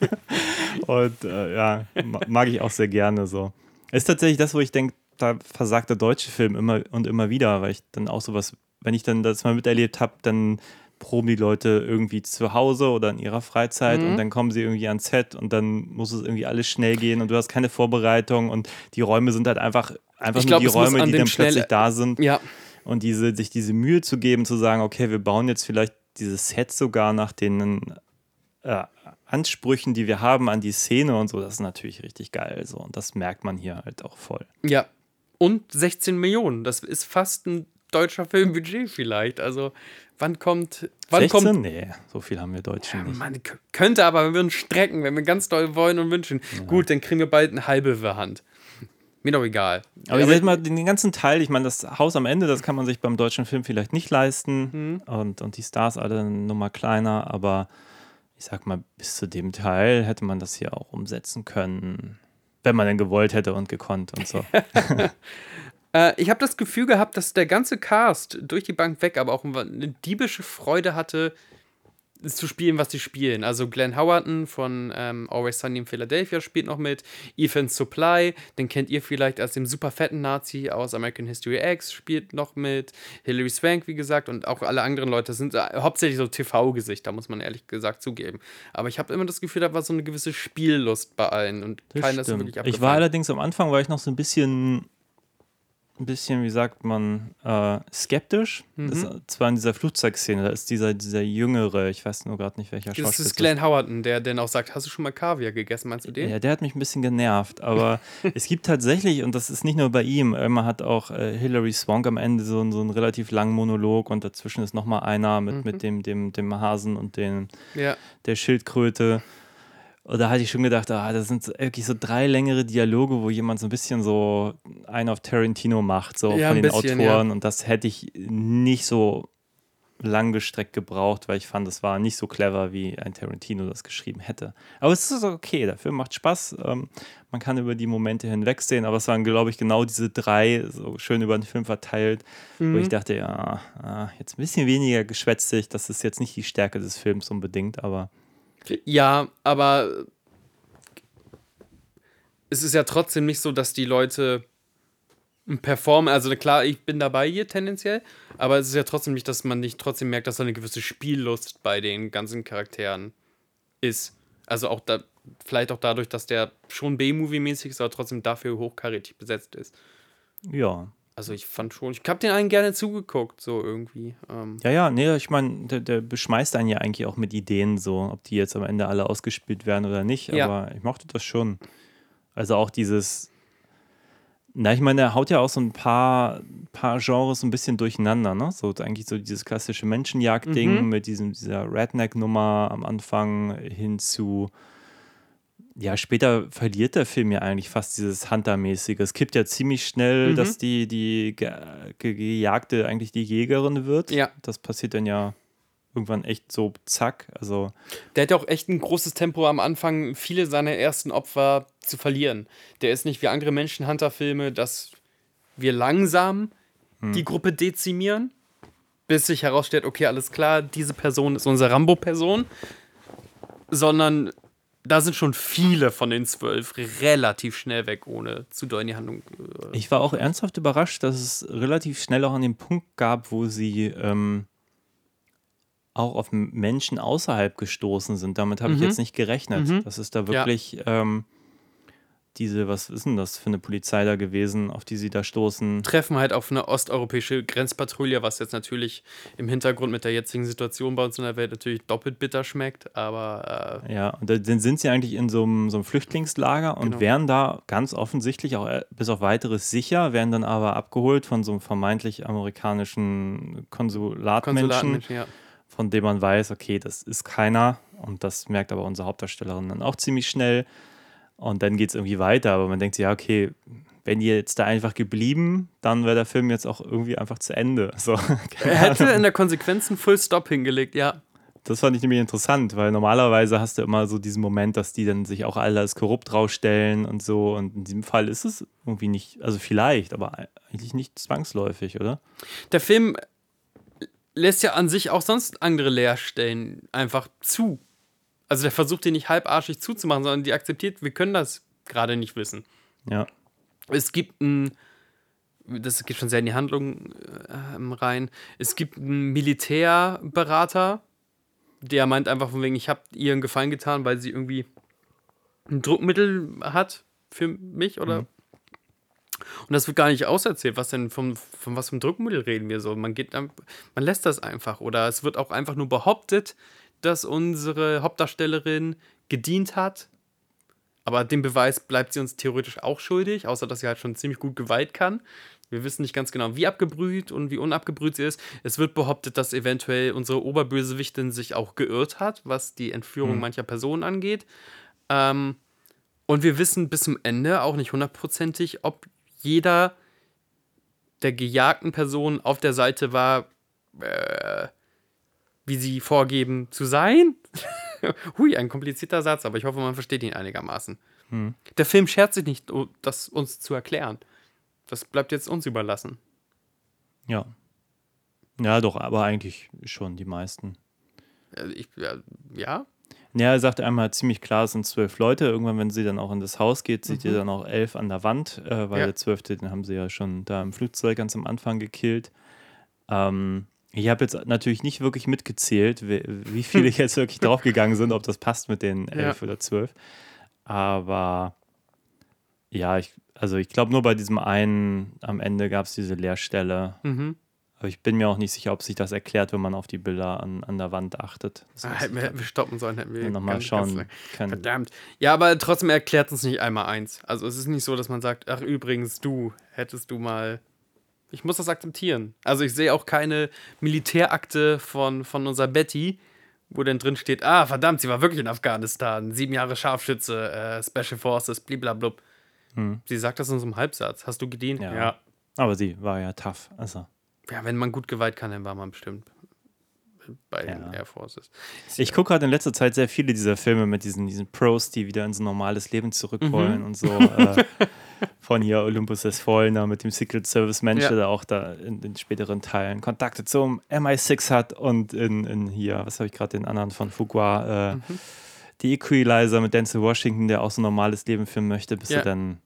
und äh, ja, ma- mag ich auch sehr gerne so. Ist tatsächlich das, wo ich denke, da versagt der deutsche Film immer und immer wieder, weil ich dann auch sowas, wenn ich dann das mal miterlebt habe, dann proben die Leute irgendwie zu Hause oder in ihrer Freizeit Mhm. und dann kommen sie irgendwie ans Set und dann muss es irgendwie alles schnell gehen und du hast keine Vorbereitung und die Räume sind halt einfach, einfach Ich nur glaub, die Räume, die dann plötzlich da sind Ja, und diese, sich diese Mühe zu geben, zu sagen, okay, wir bauen jetzt vielleicht dieses Set sogar nach den äh, Ansprüchen, die wir haben an die Szene und so, das ist natürlich richtig geil. So. Und das merkt man hier halt auch voll. ja. Und 16 Millionen, das ist fast ein deutscher Filmbudget vielleicht. Also wann kommt, wann 16? kommt Nee, so viel haben wir Deutschen nicht. Man könnte aber, wir würden strecken, wenn wir ganz doll wollen und wünschen. Gut, dann kriegen wir bald eine halbe Hand. Mir doch egal. Aber ich sag mal, den ganzen Teil, ich meine, das Haus am Ende, das kann man sich beim deutschen Film vielleicht nicht leisten. Und, und die Stars alle eine Nummer kleiner, aber ich sag mal, bis zu dem Teil hätte man das hier auch umsetzen können. Wenn man denn gewollt hätte und gekonnt und so. Äh, ich habe das Gefühl gehabt, dass der ganze Cast durch die Bank weg aber auch eine diebische Freude hatte, zu spielen, was sie spielen. Also Glenn Howerton von ähm, Always Sunny in Philadelphia spielt noch mit. Ethan Supply, den kennt ihr vielleicht als dem super fetten Nazi aus American History X, spielt noch mit. Hilary Swank, wie gesagt, und auch alle anderen Leute sind äh, hauptsächlich so TV-Gesichter, muss man ehrlich gesagt zugeben. Aber ich habe immer das Gefühl, da war so eine gewisse Spiellust bei allen und Das keiner ist wirklich ich war abgefallen. allerdings am Anfang, war ich noch so ein bisschen, ein bisschen, wie sagt man, äh, skeptisch. Das, Mhm. zwar in dieser Flugzeugszene, da ist dieser, dieser Jüngere, ich weiß nur gerade nicht, welcher Das Schauspieler ist Glenn Howerton, der dann auch sagt, hast du schon mal Kaviar gegessen, meinst du den? Ja, der hat mich ein bisschen genervt, aber es gibt tatsächlich, und das ist nicht nur bei ihm, immer hat auch äh, Hilary Swank am Ende so, einen- so einen relativ langen Monolog und dazwischen ist nochmal einer mit, Mhm. mit dem, dem, dem Hasen und den, Ja. der Schildkröte. Und da hatte ich schon gedacht, ah, das sind so, wirklich so drei längere Dialoge, wo jemand so ein bisschen so einen auf Tarantino macht, so Ja, von den bisschen, Autoren. Und das hätte ich nicht so langgestreckt gebraucht, weil ich fand, es war nicht so clever, wie ein Tarantino das geschrieben hätte. Aber es ist okay, der Film macht Spaß. Ähm, man kann über die Momente hinwegsehen, aber es waren, glaube ich, genau diese drei, so schön über den Film verteilt, wo ich dachte, ja, ah, jetzt ein bisschen weniger geschwätzig, das ist jetzt nicht die Stärke des Films unbedingt, aber Ja, aber es ist ja trotzdem nicht so, dass die Leute performen. Also klar, ich bin dabei hier tendenziell, aber es ist ja trotzdem nicht, dass man nicht trotzdem merkt, dass da eine gewisse Spiellust bei den ganzen Charakteren ist. Also auch da, vielleicht auch dadurch, dass der schon B-Movie-mäßig ist, aber trotzdem dafür hochkarätig besetzt ist. ja. Also ich fand schon, ich hab den einen gerne zugeguckt, so irgendwie. Ähm, Ja, ja, nee, ich meine, der, der beschmeißt einen ja eigentlich auch mit Ideen so, ob die jetzt am Ende alle ausgespielt werden oder nicht, Ja. aber ich mochte das schon. Also auch dieses, na, ich meine, er haut ja auch so ein paar, paar Genres ein bisschen durcheinander, ne? So eigentlich so dieses klassische Menschenjagd-Ding Mhm. mit diesem, dieser Redneck-Nummer am Anfang hin zu, ja, später verliert der Film ja eigentlich fast dieses Hunter-mäßige. Es kippt ja ziemlich schnell, Mhm. dass die, die ge ge Gejagte eigentlich die Jägerin wird. Ja. Das passiert dann ja irgendwann echt so zack. Also, Der hat ja auch echt ein großes Tempo am Anfang, viele seiner ersten Opfer zu verlieren. Der ist nicht wie andere Menschenhunter-Filme, dass wir langsam die Gruppe dezimieren, bis sich herausstellt, okay, alles klar, diese Person ist unsere Rambo-Person, sondern da sind schon viele von den zwölf relativ schnell weg, ohne zu doll in die Handlung. äh, ich war auch ernsthaft überrascht, dass es relativ schnell auch an den Punkt gab, wo sie ähm, auch auf Menschen außerhalb gestoßen sind. Damit habe ich Mhm. jetzt nicht gerechnet. Mhm. Das ist da wirklich ähm, diese, was ist denn das für eine Polizei da gewesen, auf die sie da stoßen? Treffen halt auf eine osteuropäische Grenzpatrouille, was jetzt natürlich im Hintergrund mit der jetzigen Situation bei uns in der Welt natürlich doppelt bitter schmeckt, aber äh, Ja, und dann sind sie eigentlich in so einem, so einem Flüchtlingslager und Genau. wären da ganz offensichtlich auch äh, bis auf weiteres sicher, werden dann aber abgeholt von so einem vermeintlich amerikanischen Konsulatmenschen, Konsulatenmenschen, ja. von dem man weiß, okay, das ist keiner. Und das merkt aber unsere Hauptdarstellerin dann auch ziemlich schnell. Und dann geht es irgendwie weiter, aber man denkt sich, ja, okay, wenn ihr jetzt da einfach geblieben, dann wäre der Film jetzt auch irgendwie einfach zu Ende. So, Er hätte in der Konsequenz einen Full Stop hingelegt, ja. Das fand ich nämlich interessant, weil normalerweise hast du immer so diesen Moment, dass die dann sich auch alle als korrupt rausstellen und so. Und in diesem Fall ist es irgendwie nicht, also vielleicht, aber eigentlich nicht zwangsläufig, oder? Der Film lässt ja an sich auch sonst andere Leerstellen einfach zu. Also der versucht die nicht halbarschig zuzumachen, sondern die akzeptiert, wir können das gerade nicht wissen. Ja. Es gibt ein, das geht schon sehr in die Handlung äh, rein, es gibt einen Militärberater, der meint einfach von wegen, ich habe ihr einen Gefallen getan, weil sie irgendwie ein Druckmittel hat für mich oder und das wird gar nicht auserzählt, was denn vom, von was einem Druckmittel reden wir so. Man geht man lässt das einfach. Oder es wird auch einfach nur behauptet, dass unsere Hauptdarstellerin gedient hat. Aber dem Beweis bleibt sie uns theoretisch auch schuldig, außer dass sie halt schon ziemlich gut geweiht kann. Wir wissen nicht ganz genau, wie abgebrüht und wie unabgebrüht sie ist. Es wird behauptet, dass eventuell unsere Oberbösewichtin sich auch geirrt hat, was die Entführung mancher Personen angeht. Ähm, und wir wissen bis zum Ende auch nicht hundertprozentig, ob jeder der gejagten Personen auf der Seite war, äh, wie sie vorgeben zu sein. Hui, ein komplizierter Satz, aber ich hoffe, man versteht ihn einigermaßen. Der Film schert sich nicht, das uns zu erklären. Das bleibt jetzt uns überlassen. Ja. Ja, doch, aber eigentlich schon die meisten. Äh, Ich, ja, ja? Er sagt einmal ziemlich klar, es sind zwölf Leute. Irgendwann, wenn sie dann auch in das Haus geht, sieht ihr dann auch elf an der Wand, äh, weil Ja. der zwölfte, den haben sie ja schon da im Flugzeug ganz am Anfang gekillt. Ähm, ich habe jetzt natürlich nicht wirklich mitgezählt, wie, viele jetzt wirklich draufgegangen sind, ob das passt mit den elf oder zwölf. Aber ja, ich, also ich glaube nur bei diesem einen am Ende gab es diese Leerstelle. Mhm. Aber ich bin mir auch nicht sicher, ob sich das erklärt, wenn man auf die Bilder an, an der Wand achtet. Das Ah, hätten wir, hätten wir stoppen sollen, hätten wir nochmal schauen können. Verdammt. Ja, aber trotzdem erklärt uns nicht einmal eins. Also es ist nicht so, dass man sagt, ach übrigens, du hättest du mal. Ich muss das akzeptieren. Also ich sehe auch keine Militärakte von, von unserer Betty, wo dann drin steht, ah, verdammt, sie war wirklich in Afghanistan, sieben Jahre Scharfschütze, äh, Special Forces, bliblablub. Sie sagt das in so einem Halbsatz. Hast du gedient? Hm. Ja. ja. Aber sie war ja tough. Also, Ja, wenn man gut geweiht kann, dann war man bestimmt bei Ja. den Air Forces. ich gucke gerade in letzter Zeit sehr viele dieser Filme mit diesen, diesen Pros, die wieder in so ein normales Leben zurück wollen Mhm. und so. Äh, von hier Olympus Has Fallen, da mit dem Secret Service Mensch, Ja. der auch da in den späteren Teilen Kontakte zum MI6 hat und in, in hier, was habe ich gerade den anderen von Fuqua, äh, Mhm. die Equalizer mit Denzel Washington, der auch so ein normales Leben führen möchte, bis Ja. er dann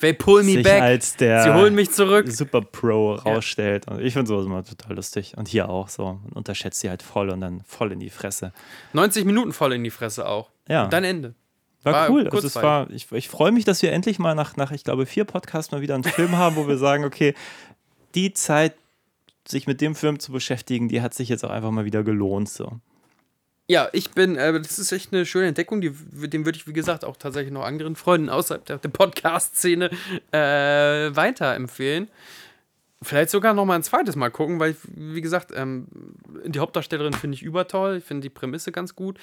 They pull me back. als der Sie holen mich zurück. Super Pro rausstellt. Und ich finde sowas immer total lustig. Und hier auch so. Man unterschätzt sie halt voll und dann voll in die Fresse. 90 Minuten voll in die Fresse auch. Ja. Und dann Ende. War, War cool. Also es war, ich ich freue mich, dass wir endlich mal nach, nach, ich glaube, vier Podcasts mal wieder einen Film haben, wo wir sagen, okay, die Zeit, sich mit dem Film zu beschäftigen, die hat sich jetzt auch einfach mal wieder gelohnt. So. Ja, ich bin, äh, das ist echt eine schöne Entdeckung, die, dem würde ich, wie gesagt, auch tatsächlich noch anderen Freunden außerhalb der, der Podcast-Szene äh, weiterempfehlen. Vielleicht sogar noch mal ein zweites Mal gucken, weil, ich, wie gesagt, ähm, die Hauptdarstellerin finde ich übertoll. Ich finde die Prämisse ganz gut.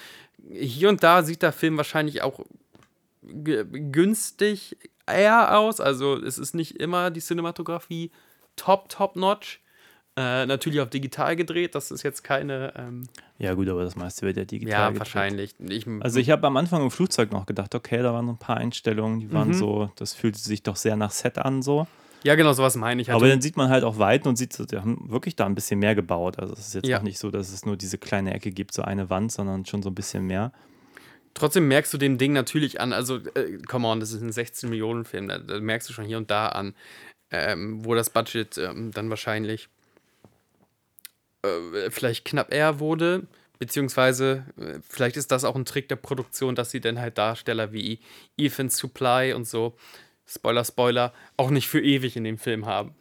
Hier und da sieht der Film wahrscheinlich auch günstig eher aus. Also, es ist nicht immer die Cinematografie top, top notch. Äh, natürlich auf digital gedreht. Das ist jetzt keine. Ähm, Ja, gut, aber das meiste wird ja digital. ja, gedreht. wahrscheinlich. Ich, Also ich habe am Anfang im Flugzeug noch gedacht, okay, da waren so ein paar Einstellungen, die Mhm. waren so, das fühlte sich doch sehr nach Set an so. ja, genau, sowas meine ich. halt. Aber dann sieht man halt auch Weiten und sieht, die haben wirklich da ein bisschen mehr gebaut. Also es ist jetzt Ja. auch nicht so, dass es nur diese kleine Ecke gibt, so eine Wand, sondern schon so ein bisschen mehr. Trotzdem merkst du dem Ding natürlich an, also, äh, come on, das ist ein 16-Millionen-Film, da, da merkst du schon hier und da an, ähm, wo das Budget ähm, dann wahrscheinlich äh, vielleicht knapp eher wurde. Beziehungsweise, äh, vielleicht ist das auch ein Trick der Produktion, dass sie dann halt Darsteller wie Ethan Supply und so, Spoiler, Spoiler, auch nicht für ewig in dem Film haben.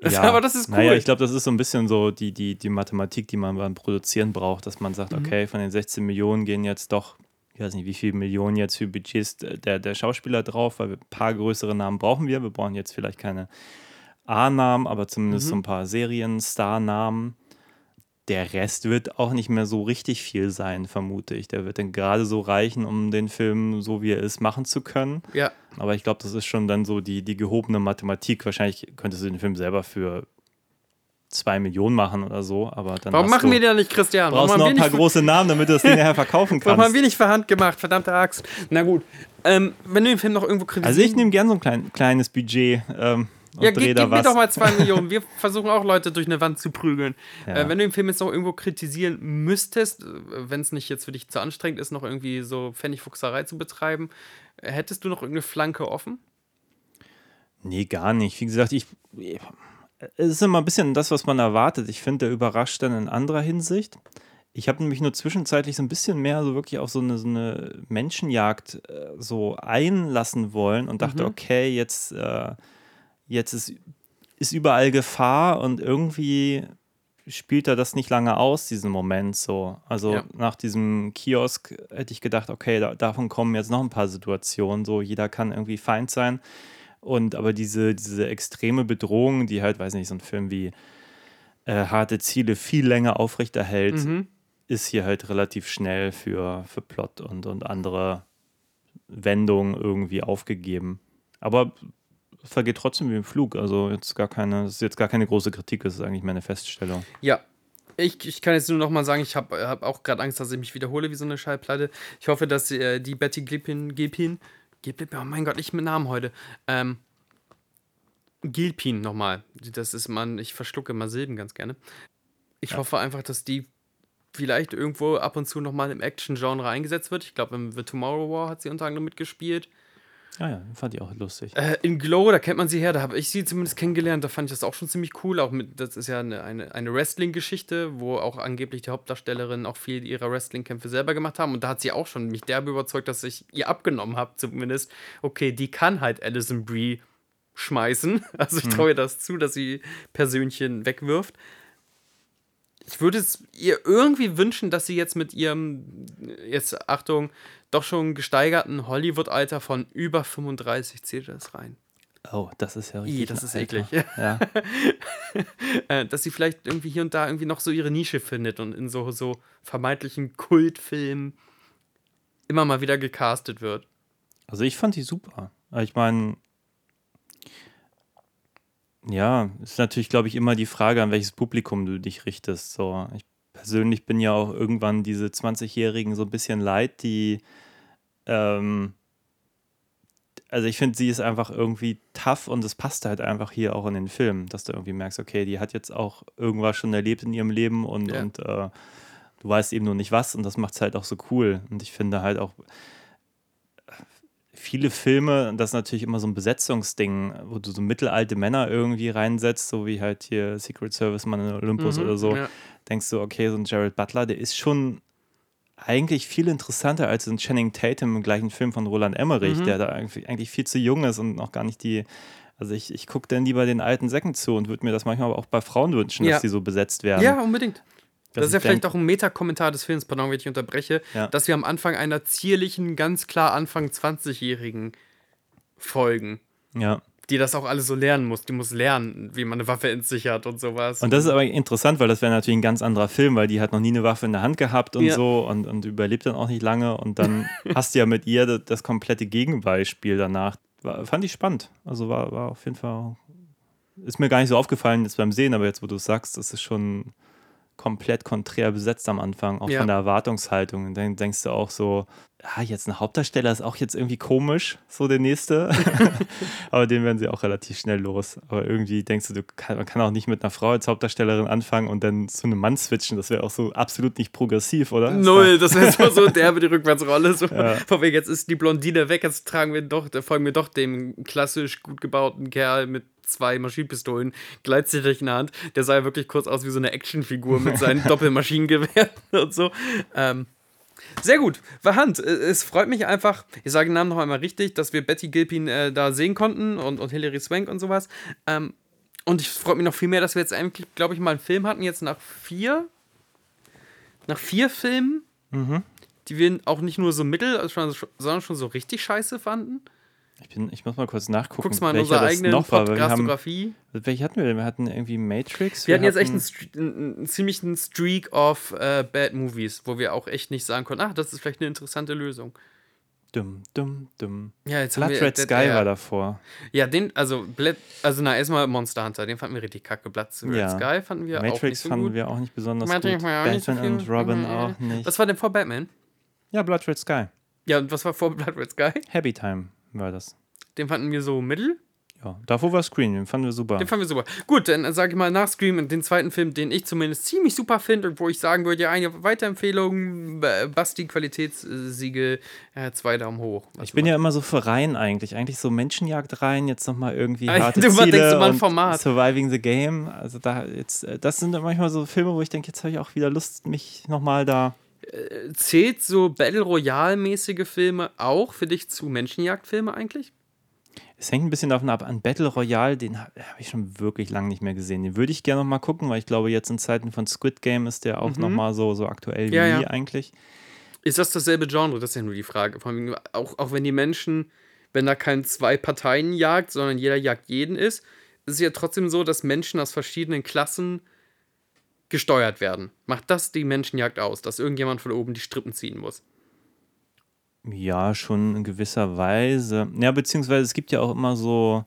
Aber das ist cool. Naja, ich glaube, das ist so ein bisschen so die, die, die Mathematik, die man beim Produzieren braucht, dass man sagt, Mhm. okay, von den 16 Millionen gehen jetzt doch, ich weiß nicht, wie viele Millionen jetzt für Budgets der, der Schauspieler drauf, weil wir ein paar größere Namen brauchen wir. Wir brauchen jetzt vielleicht keine A-Namen, aber zumindest Mhm. so ein paar Serien-Star-Namen. Der Rest wird auch nicht mehr so richtig viel sein, vermute ich. Der wird dann gerade so reichen, um den Film, so wie er ist, machen zu können. ja, Aber ich glaube, das ist schon dann so die, die gehobene Mathematik. Wahrscheinlich könntest du den Film selber für zwei Millionen machen oder so, aber dann warum machen du, wir den nicht, Christian? Warum brauchst haben noch ein paar große Namen, damit du das Ding nachher verkaufen Warum haben kannst. wir nicht für Hand gemacht? Verdammte Axt. Na gut. Ähm, wenn du den Film noch irgendwo kritisierst. Also ich nehme gern so ein klein, kleines Budget ähm, und Ja, dreh gib, da gib mir was. doch mal zwei Millionen. Wir versuchen auch Leute durch eine Wand zu prügeln. Ja. Äh, wenn du den Film jetzt noch irgendwo kritisieren müsstest, wenn es nicht jetzt für dich zu anstrengend ist, noch irgendwie so Pfennigfuchserei zu betreiben, äh, hättest du noch irgendeine Flanke offen? Nee, gar nicht. Wie gesagt, ich. Es ist immer ein bisschen das, was man erwartet. Ich finde, der überrascht dann in anderer Hinsicht. Ich habe nämlich nur zwischenzeitlich so ein bisschen mehr so wirklich auf so eine, so eine Menschenjagd äh, so einlassen wollen und dachte, okay, jetzt, äh, jetzt ist, ist überall Gefahr und irgendwie spielt er das nicht lange aus, diesen Moment so. Also Ja. nach diesem Kiosk hätte ich gedacht, okay, da, davon kommen jetzt noch ein paar Situationen, so jeder kann irgendwie Feind sein. Und aber diese, diese extreme Bedrohung, die halt, weiß nicht, so ein Film wie äh, Harte Ziele viel länger aufrechterhält, Mhm. ist hier halt relativ schnell für, für Plot und, und andere Wendungen irgendwie aufgegeben. Aber vergeht trotzdem wie im Flug. Also jetzt gar keine, das ist jetzt gar keine große Kritik, das ist eigentlich meine Feststellung. Ja. Ich, ich kann jetzt nur noch mal sagen, ich habe hab auch gerade Angst, dass ich mich wiederhole wie so eine Schallplatte. Ich hoffe, dass äh, die Betty Gilpin, Gilpin, Gilpin, oh mein Gott, nicht mit Namen heute. Ähm, Gilpin nochmal. Das ist man, ich verschlucke mal Silben ganz gerne. Ich hoffe einfach, dass die vielleicht irgendwo ab und zu nochmal im Action-Genre eingesetzt wird. Ich glaube, im The Tomorrow War hat sie unter anderem mitgespielt. Ja, ja, fand ich auch lustig. Äh, in Glow, da kennt man sie her, da habe ich sie zumindest kennengelernt, da fand ich das auch schon ziemlich cool. Auch mit, das ist ja eine, eine, eine Wrestling-Geschichte, wo auch angeblich die Hauptdarstellerin auch viel ihrer Wrestling-Kämpfe selber gemacht haben. Und da hat sie auch schon mich derbe überzeugt, dass ich ihr abgenommen habe, zumindest. Okay, die kann halt Alison Brie schmeißen. Also ich traue ihr das zu, dass sie Persönchen wegwirft. Ich würde es ihr irgendwie wünschen, dass sie jetzt mit ihrem, jetzt Achtung, doch schon gesteigerten Hollywood-Alter von über 35 zählt das rein. Oh, das ist ja richtig. das ist eklig. Ja. Äh, dass sie vielleicht irgendwie hier und da irgendwie noch so ihre Nische findet und in so, so vermeintlichen Kultfilmen immer mal wieder gecastet wird. Also ich fand die super. Ich meine, ja, ist natürlich, glaube ich, immer die Frage, an welches Publikum du dich richtest. So, ich persönlich bin ja auch irgendwann diese 20-Jährigen so ein bisschen leid, die, ähm, also ich finde, sie ist einfach irgendwie tough und es passt halt einfach hier auch in den Film, dass du irgendwie merkst, okay, die hat jetzt auch irgendwas schon erlebt in ihrem Leben und, Ja. und äh, du weißt eben nur nicht was und das macht es halt auch so cool. Und ich finde halt auch, viele Filme, das ist natürlich immer so ein Besetzungsding, wo du so mittelalte Männer irgendwie reinsetzt, so wie halt hier Secret Service Mann in Olympus Mhm, oder so, ja. Denkst du, okay, so ein Jared Butler, der ist schon eigentlich viel interessanter als so ein Channing Tatum im gleichen Film von Roland Emmerich, Mhm. der da eigentlich, viel zu jung ist und noch gar nicht die. Also ich, ich gucke dann lieber den alten Säcken zu und würde mir das manchmal aber auch bei Frauen wünschen, Ja. dass die so besetzt werden. Ja, unbedingt. Das ist ja vielleicht denk- auch ein Metakommentar des Films, pardon, wenn ich unterbreche, Ja. dass wir am Anfang einer zierlichen, ganz klar Anfang 20-Jährigen folgen, Ja. Die das auch alles so lernen muss. Die muss lernen, wie man eine Waffe entsichert und sowas. Und das ist aber interessant, weil das wäre natürlich ein ganz anderer Film, weil die hat noch nie eine Waffe in der Hand gehabt und Ja. so und, und überlebt dann auch nicht lange. Und dann hast du ja mit ihr das, das komplette Gegenbeispiel danach. War, fand ich spannend. Also war, war auf jeden Fall. Ist mir gar nicht so aufgefallen jetzt beim Sehen, aber jetzt, wo du es sagst, das ist schon komplett konträr besetzt am Anfang, auch Ja. von der Erwartungshaltung. Und dann denkst du auch so, ah, jetzt ein Hauptdarsteller ist auch jetzt irgendwie komisch, so der nächste. aber den werden sie auch relativ schnell los. Aber irgendwie denkst du, du kann, man kann auch nicht mit einer Frau als Hauptdarstellerin anfangen und dann zu einem Mann switchen. Das wäre auch so absolut nicht progressiv, oder? Null, das wäre so, so derbe die Rückwärtsrolle. So, Von wegen, jetzt ist die Blondine weg, jetzt tragen wir doch, da folgen wir doch dem klassisch gut gebauten Kerl mit zwei Maschinenpistolen gleichzeitig in der Hand. Der sah ja wirklich kurz aus wie so eine Actionfigur mit seinen Doppelmaschinengewehren und so. Ähm, sehr gut. Verhand, äh, es freut mich einfach, ich sage den Namen noch einmal richtig, dass wir Betty Gilpin äh, da sehen konnten und, und Hilary Swank und sowas. Ähm, und ich freue mich noch viel mehr, dass wir jetzt eigentlich, glaube ich, mal einen Film hatten, jetzt nach vier, nach vier Filmen, die wir auch nicht nur so mittel, sondern schon so richtig scheiße fanden. Ich, bin, ich muss mal kurz nachgucken. Guckst mal in unserer eigenen noch war, wir haben. Welche hatten wir denn? Wir hatten irgendwie Matrix. Wir hatten jetzt echt einen, einen, einen ziemlichen Streak of äh, Bad Movies, wo wir auch echt nicht sagen konnten, ach, das ist vielleicht eine interessante Lösung. Dumm, dumm, dumm. Ja, jetzt Blood wir, Red Sky der- war davor. Ja, den, also, also na, erstmal Monster Hunter, den fanden wir richtig kacke. Blood Red Ja. Sky fanden wir auch nicht Matrix so fanden gut. wir auch nicht besonders Matrix gut. ja Batman viel. und Robin Mhm. auch nicht. Was war denn vor Batman? ja, Blood Red Sky. Ja, und was war vor Blood Red Sky? Happy Time war das. Den fanden wir so mittel. Ja, davor war Screen, den fanden wir super. Den fanden wir super. Gut, dann sage ich mal nach Scream den zweiten Film, den ich zumindest ziemlich super finde und wo ich sagen würde, ja, eine Weiterempfehlung, B- Basti Qualitätssiegel, äh, zwei Daumen hoch. Ich bin ja immer so für Reihen eigentlich. Eigentlich so Menschenjagd-Reihen, jetzt nochmal irgendwie harte du Ziele immer an und Format. Surviving the Game. Also da jetzt, äh, das sind dann manchmal so Filme, wo ich denke, jetzt habe ich auch wieder Lust, mich nochmal da. Zählt so Battle Royale-mäßige Filme auch für dich zu Menschenjagdfilme eigentlich? Es hängt ein bisschen davon ab, an Battle Royale, den habe hab ich schon wirklich lange nicht mehr gesehen. Den würde ich gerne nochmal gucken, weil ich glaube, jetzt in Zeiten von Squid Game ist der auch noch nochmal so, so aktuell wie Mhm. Ja, ja. eigentlich. Ist das dasselbe Genre? Das ist ja nur die Frage. Vor allem, auch, auch wenn die Menschen, wenn da kein zwei Parteien jagt, sondern jeder jagt jeden ist, ist es ja trotzdem so, dass Menschen aus verschiedenen Klassen gesteuert werden. Macht das die Menschenjagd aus, dass irgendjemand von oben die Strippen ziehen muss? Ja, schon in gewisser Weise. Ja, beziehungsweise es gibt ja auch immer so,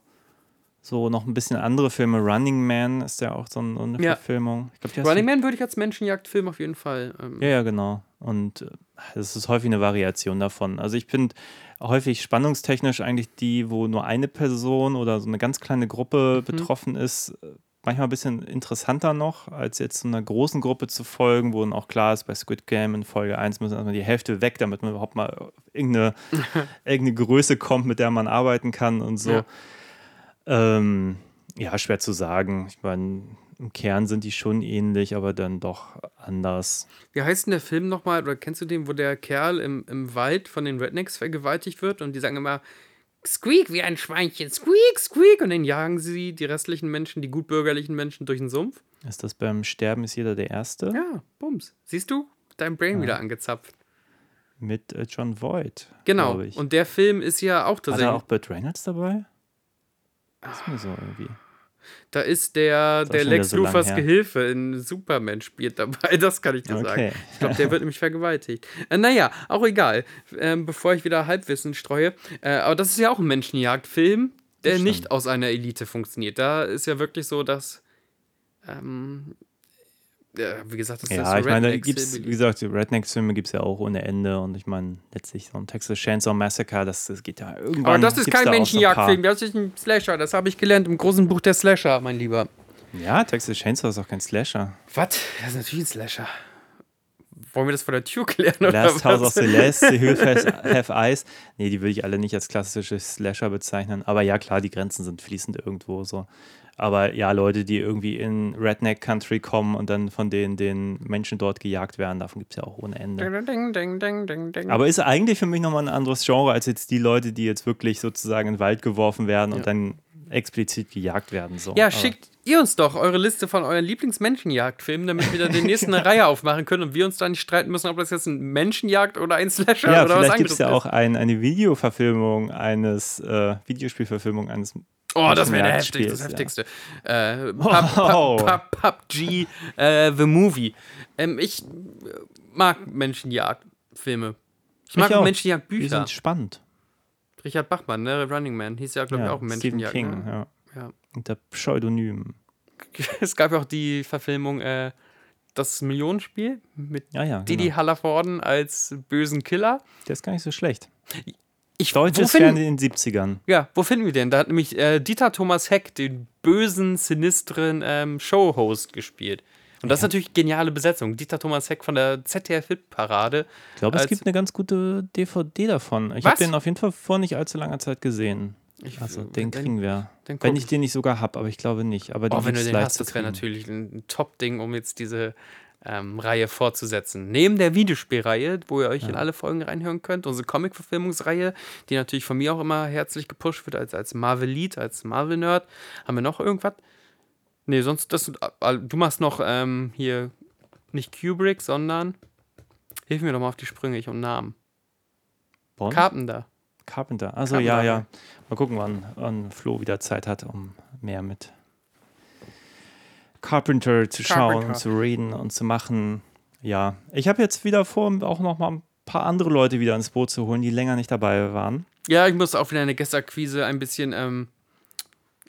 so noch ein bisschen andere Filme. Running Man ist ja auch so, ein, so eine Ja. Verfilmung. Glaub, Running Man würde ich als Menschenjagdfilm auf jeden Fall. Ähm, Ja, ja, genau. Und äh, es ist häufig eine Variation davon. Also ich finde häufig spannungstechnisch eigentlich die, wo nur eine Person oder so eine ganz kleine Gruppe Mhm. betroffen ist, äh, manchmal ein bisschen interessanter noch, als jetzt so einer großen Gruppe zu folgen, wo dann auch klar ist, bei Squid Game in Folge 1 müssen erstmal die Hälfte weg, damit man überhaupt mal irgendeine, irgendeine Größe kommt, mit der man arbeiten kann und so. Ja. Ähm, ja, schwer zu sagen. Ich meine, im Kern sind die schon ähnlich, aber dann doch anders. Wie heißt denn der Film nochmal? Oder kennst du den, wo der Kerl im, im Wald von den Rednecks vergewaltigt wird und die sagen immer Squeak wie ein Schweinchen, Squeak, Squeak und dann jagen sie die restlichen Menschen, die gutbürgerlichen Menschen durch den Sumpf? Ist das beim Sterben ist jeder der Erste? Ja, Bums. Siehst du? Dein Brain wieder angezapft. Mit äh, John Voight. Genau. Und der Film ist ja auch War da tatsächlich. auch Burt Reynolds dabei? Ist mir so irgendwie. Da ist der, Ist der Lex so Luthers her. Gehilfe in Superman spielt dabei, das kann ich dir sagen. Okay. Ich glaube, der wird nämlich vergewaltigt. Äh, naja, auch egal. Ähm, bevor ich wieder Halbwissen streue. Äh, aber das ist ja auch ein Menschenjagdfilm, der nicht aus einer Elite funktioniert. Da ist ja wirklich so, dass. Ähm, ja, wie gesagt, das ist Ja, so ich meine, da gibt's, wie gesagt, die Rednecks-Filme gibt es ja auch ohne Ende. Und ich meine, letztlich so ein Texas Chainsaw Massacre, das, das geht ja irgendwann. Aber das ist kein da Menschenjagdfilm, das ist ein Slasher. Das habe ich gelernt im großen Buch der Slasher, mein Lieber. Ja, Texas Chainsaw ist auch kein Slasher. Was? Das ist natürlich ein Slasher. Wollen wir das vor der Tür klären? Oder Last House of? Celeste, The Hill Has- Have Eyes. Nee, die würde ich alle nicht als klassische Slasher bezeichnen. Aber ja, klar, die Grenzen sind fließend irgendwo so. Aber ja, Leute, die irgendwie in Redneck Country kommen und dann von denen den Menschen dort gejagt werden, davon gibt es ja auch ohne Ende. Ding, ding, ding, ding, ding. Aber ist eigentlich für mich nochmal ein anderes Genre als jetzt die Leute, die jetzt wirklich sozusagen in den Wald geworfen werden Ja. und dann explizit gejagt werden. So. Ja, schickt ihr uns doch eure Liste von euren Lieblingsmenschenjagdfilmen, damit wir dann den nächsten eine Reihe aufmachen können und wir uns dann nicht streiten müssen, ob das jetzt ein Menschenjagd oder ein Slasher Ja, oder was vielleicht gibt anderes es ja ist. auch ein, eine Videoverfilmung eines, äh, Videospielverfilmung eines Oh, das wäre heftig, das ja. heftigste. Äh, Pub, Oh. PUBG, äh, The Movie. Ähm, ich äh, mag Menschenjagdfilme. Ich mag auch. Die Menschenjagdbücher. sind spannend. Richard Bachmann, ne? Running Man, hieß ja, glaube ich, Ja, auch ein Stephen Menschenjagd. King, ne? ja. Ja. Unter Pseudonym. Es gab ja auch die Verfilmung, äh, das Millionenspiel mit Ja, ja. Didi Genau. Hallervorden als bösen Killer. Der ist gar nicht so schlecht. Ich, Deutsches Fernsehen in den 70ern. Ja, wo finden wir den? Da hat nämlich äh, Dieter Thomas Heck den bösen, sinistren ähm, Showhost gespielt. Und das ist natürlich geniale Besetzung. Dieter Thomas Heck von der ZDF-Hit-Parade. Ich glaube, es gibt eine ganz gute DVD davon. Ich habe den auf jeden Fall vor nicht allzu langer Zeit gesehen. Ich, Also den kriegen wir. guck Wenn ich den nicht sogar habe, aber ich glaube nicht. Aber den Oh, wenn du den hast, das wäre natürlich ein, Top-Ding, um jetzt diese ähm, Reihe fortzusetzen. Neben der Videospielreihe, wo ihr euch in alle Folgen reinhören könnt, unsere Comic-Verfilmungsreihe, die natürlich von mir auch immer herzlich gepusht wird als, als Marvel-Lead, als Marvel-Nerd. Haben wir noch irgendwas? Nee, sonst, das, du machst noch ähm, hier nicht Kubrick, sondern hilf mir doch mal auf die Sprünge, ich und Namen. Bond? Carpenter. Carpenter. Also ja, ja. Mal gucken, wann, wann Flo wieder Zeit hat, um mehr mit Carpenter zu schauen, Carpenter. zu reden und zu machen. Ja, ich habe jetzt wieder vor, auch noch mal ein paar andere Leute wieder ins Boot zu holen, die länger nicht dabei waren. Ja, ich muss auch wieder eine Gästeakquise ein bisschen, ähm,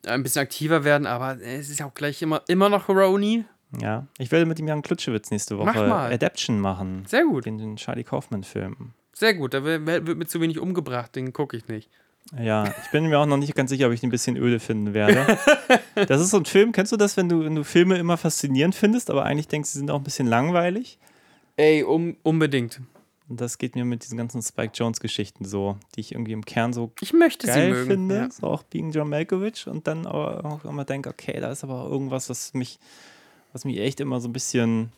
ein bisschen aktiver werden, aber es ist ja auch gleich immer, immer noch Roni. Ja, ich werde mit dem Jan Klutschewitz nächste Mach Woche mal. Adaption machen. Sehr gut, Den, den Charlie Kaufman-Film. sehr gut. Da wird wird mir zu wenig umgebracht, den gucke ich nicht. Ja, ich bin mir auch noch nicht ganz sicher, ob ich den ein bisschen öde finden werde. Das ist so ein Film, kennst du das, wenn du, wenn du Filme immer faszinierend findest, aber eigentlich denkst, sie sind auch ein bisschen langweilig? Ey, um, unbedingt. Und das geht mir mit diesen ganzen Spike Jones-Geschichten so, die ich irgendwie im Kern so Ich möchte sie geil mögen. finde, Ja. so auch Being John Malkovich und dann aber auch immer denke, okay, da ist aber irgendwas, was mich, was mich echt immer so ein bisschen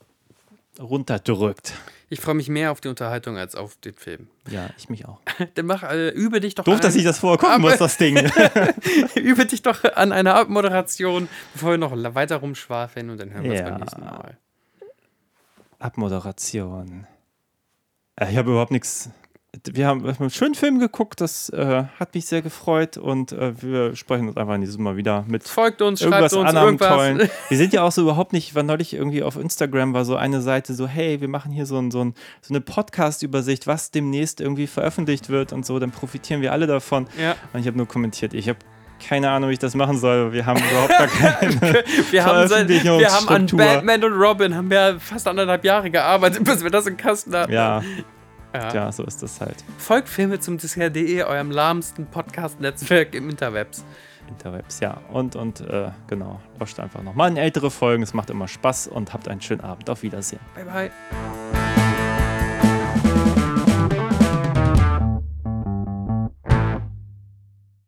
runterdrückt. Ich freue mich mehr auf die Unterhaltung als auf den Film. Ja, ich mich auch. Dann mach, äh, übe dich doch Doof, an, dass ich das vorher gucken muss, das Ding. übe dich doch an einer Abmoderation, bevor wir noch weiter rumschwafeln und dann hören wir uns Ja. beim nächsten Mal. Abmoderation. Äh, Ich habe überhaupt nichts. Wir haben, einen schönen Film geguckt, das äh, hat mich sehr gefreut und äh, wir sprechen uns einfach nächstes Mal wieder mit Folgt uns, schreibt irgendwas uns anderem irgendwas. Tollen. Wir sind ja auch so überhaupt nicht, war neulich irgendwie auf Instagram war so eine Seite so, hey, wir machen hier so, ein, so, ein, so eine Podcast-Übersicht, was demnächst irgendwie veröffentlicht wird und so, dann profitieren wir alle davon. Ja. Und ich habe nur kommentiert, ich habe keine Ahnung, wie ich das machen soll. Wir haben überhaupt gar keine. Wir haben, seit, wir haben an. Batman und Robin haben wir fast anderthalb Jahre gearbeitet, bis wir das in Kasten hatten. Ja, Ja. ja, so ist das halt. Folgt Filme zum Dessert.de, eurem lahmsten Podcast-Netzwerk im Interwebs. Interwebs, ja. Und, und äh, genau, lauscht einfach nochmal in ältere Folgen. Es macht immer Spaß und habt einen schönen Abend. Auf Wiedersehen. Bye, bye.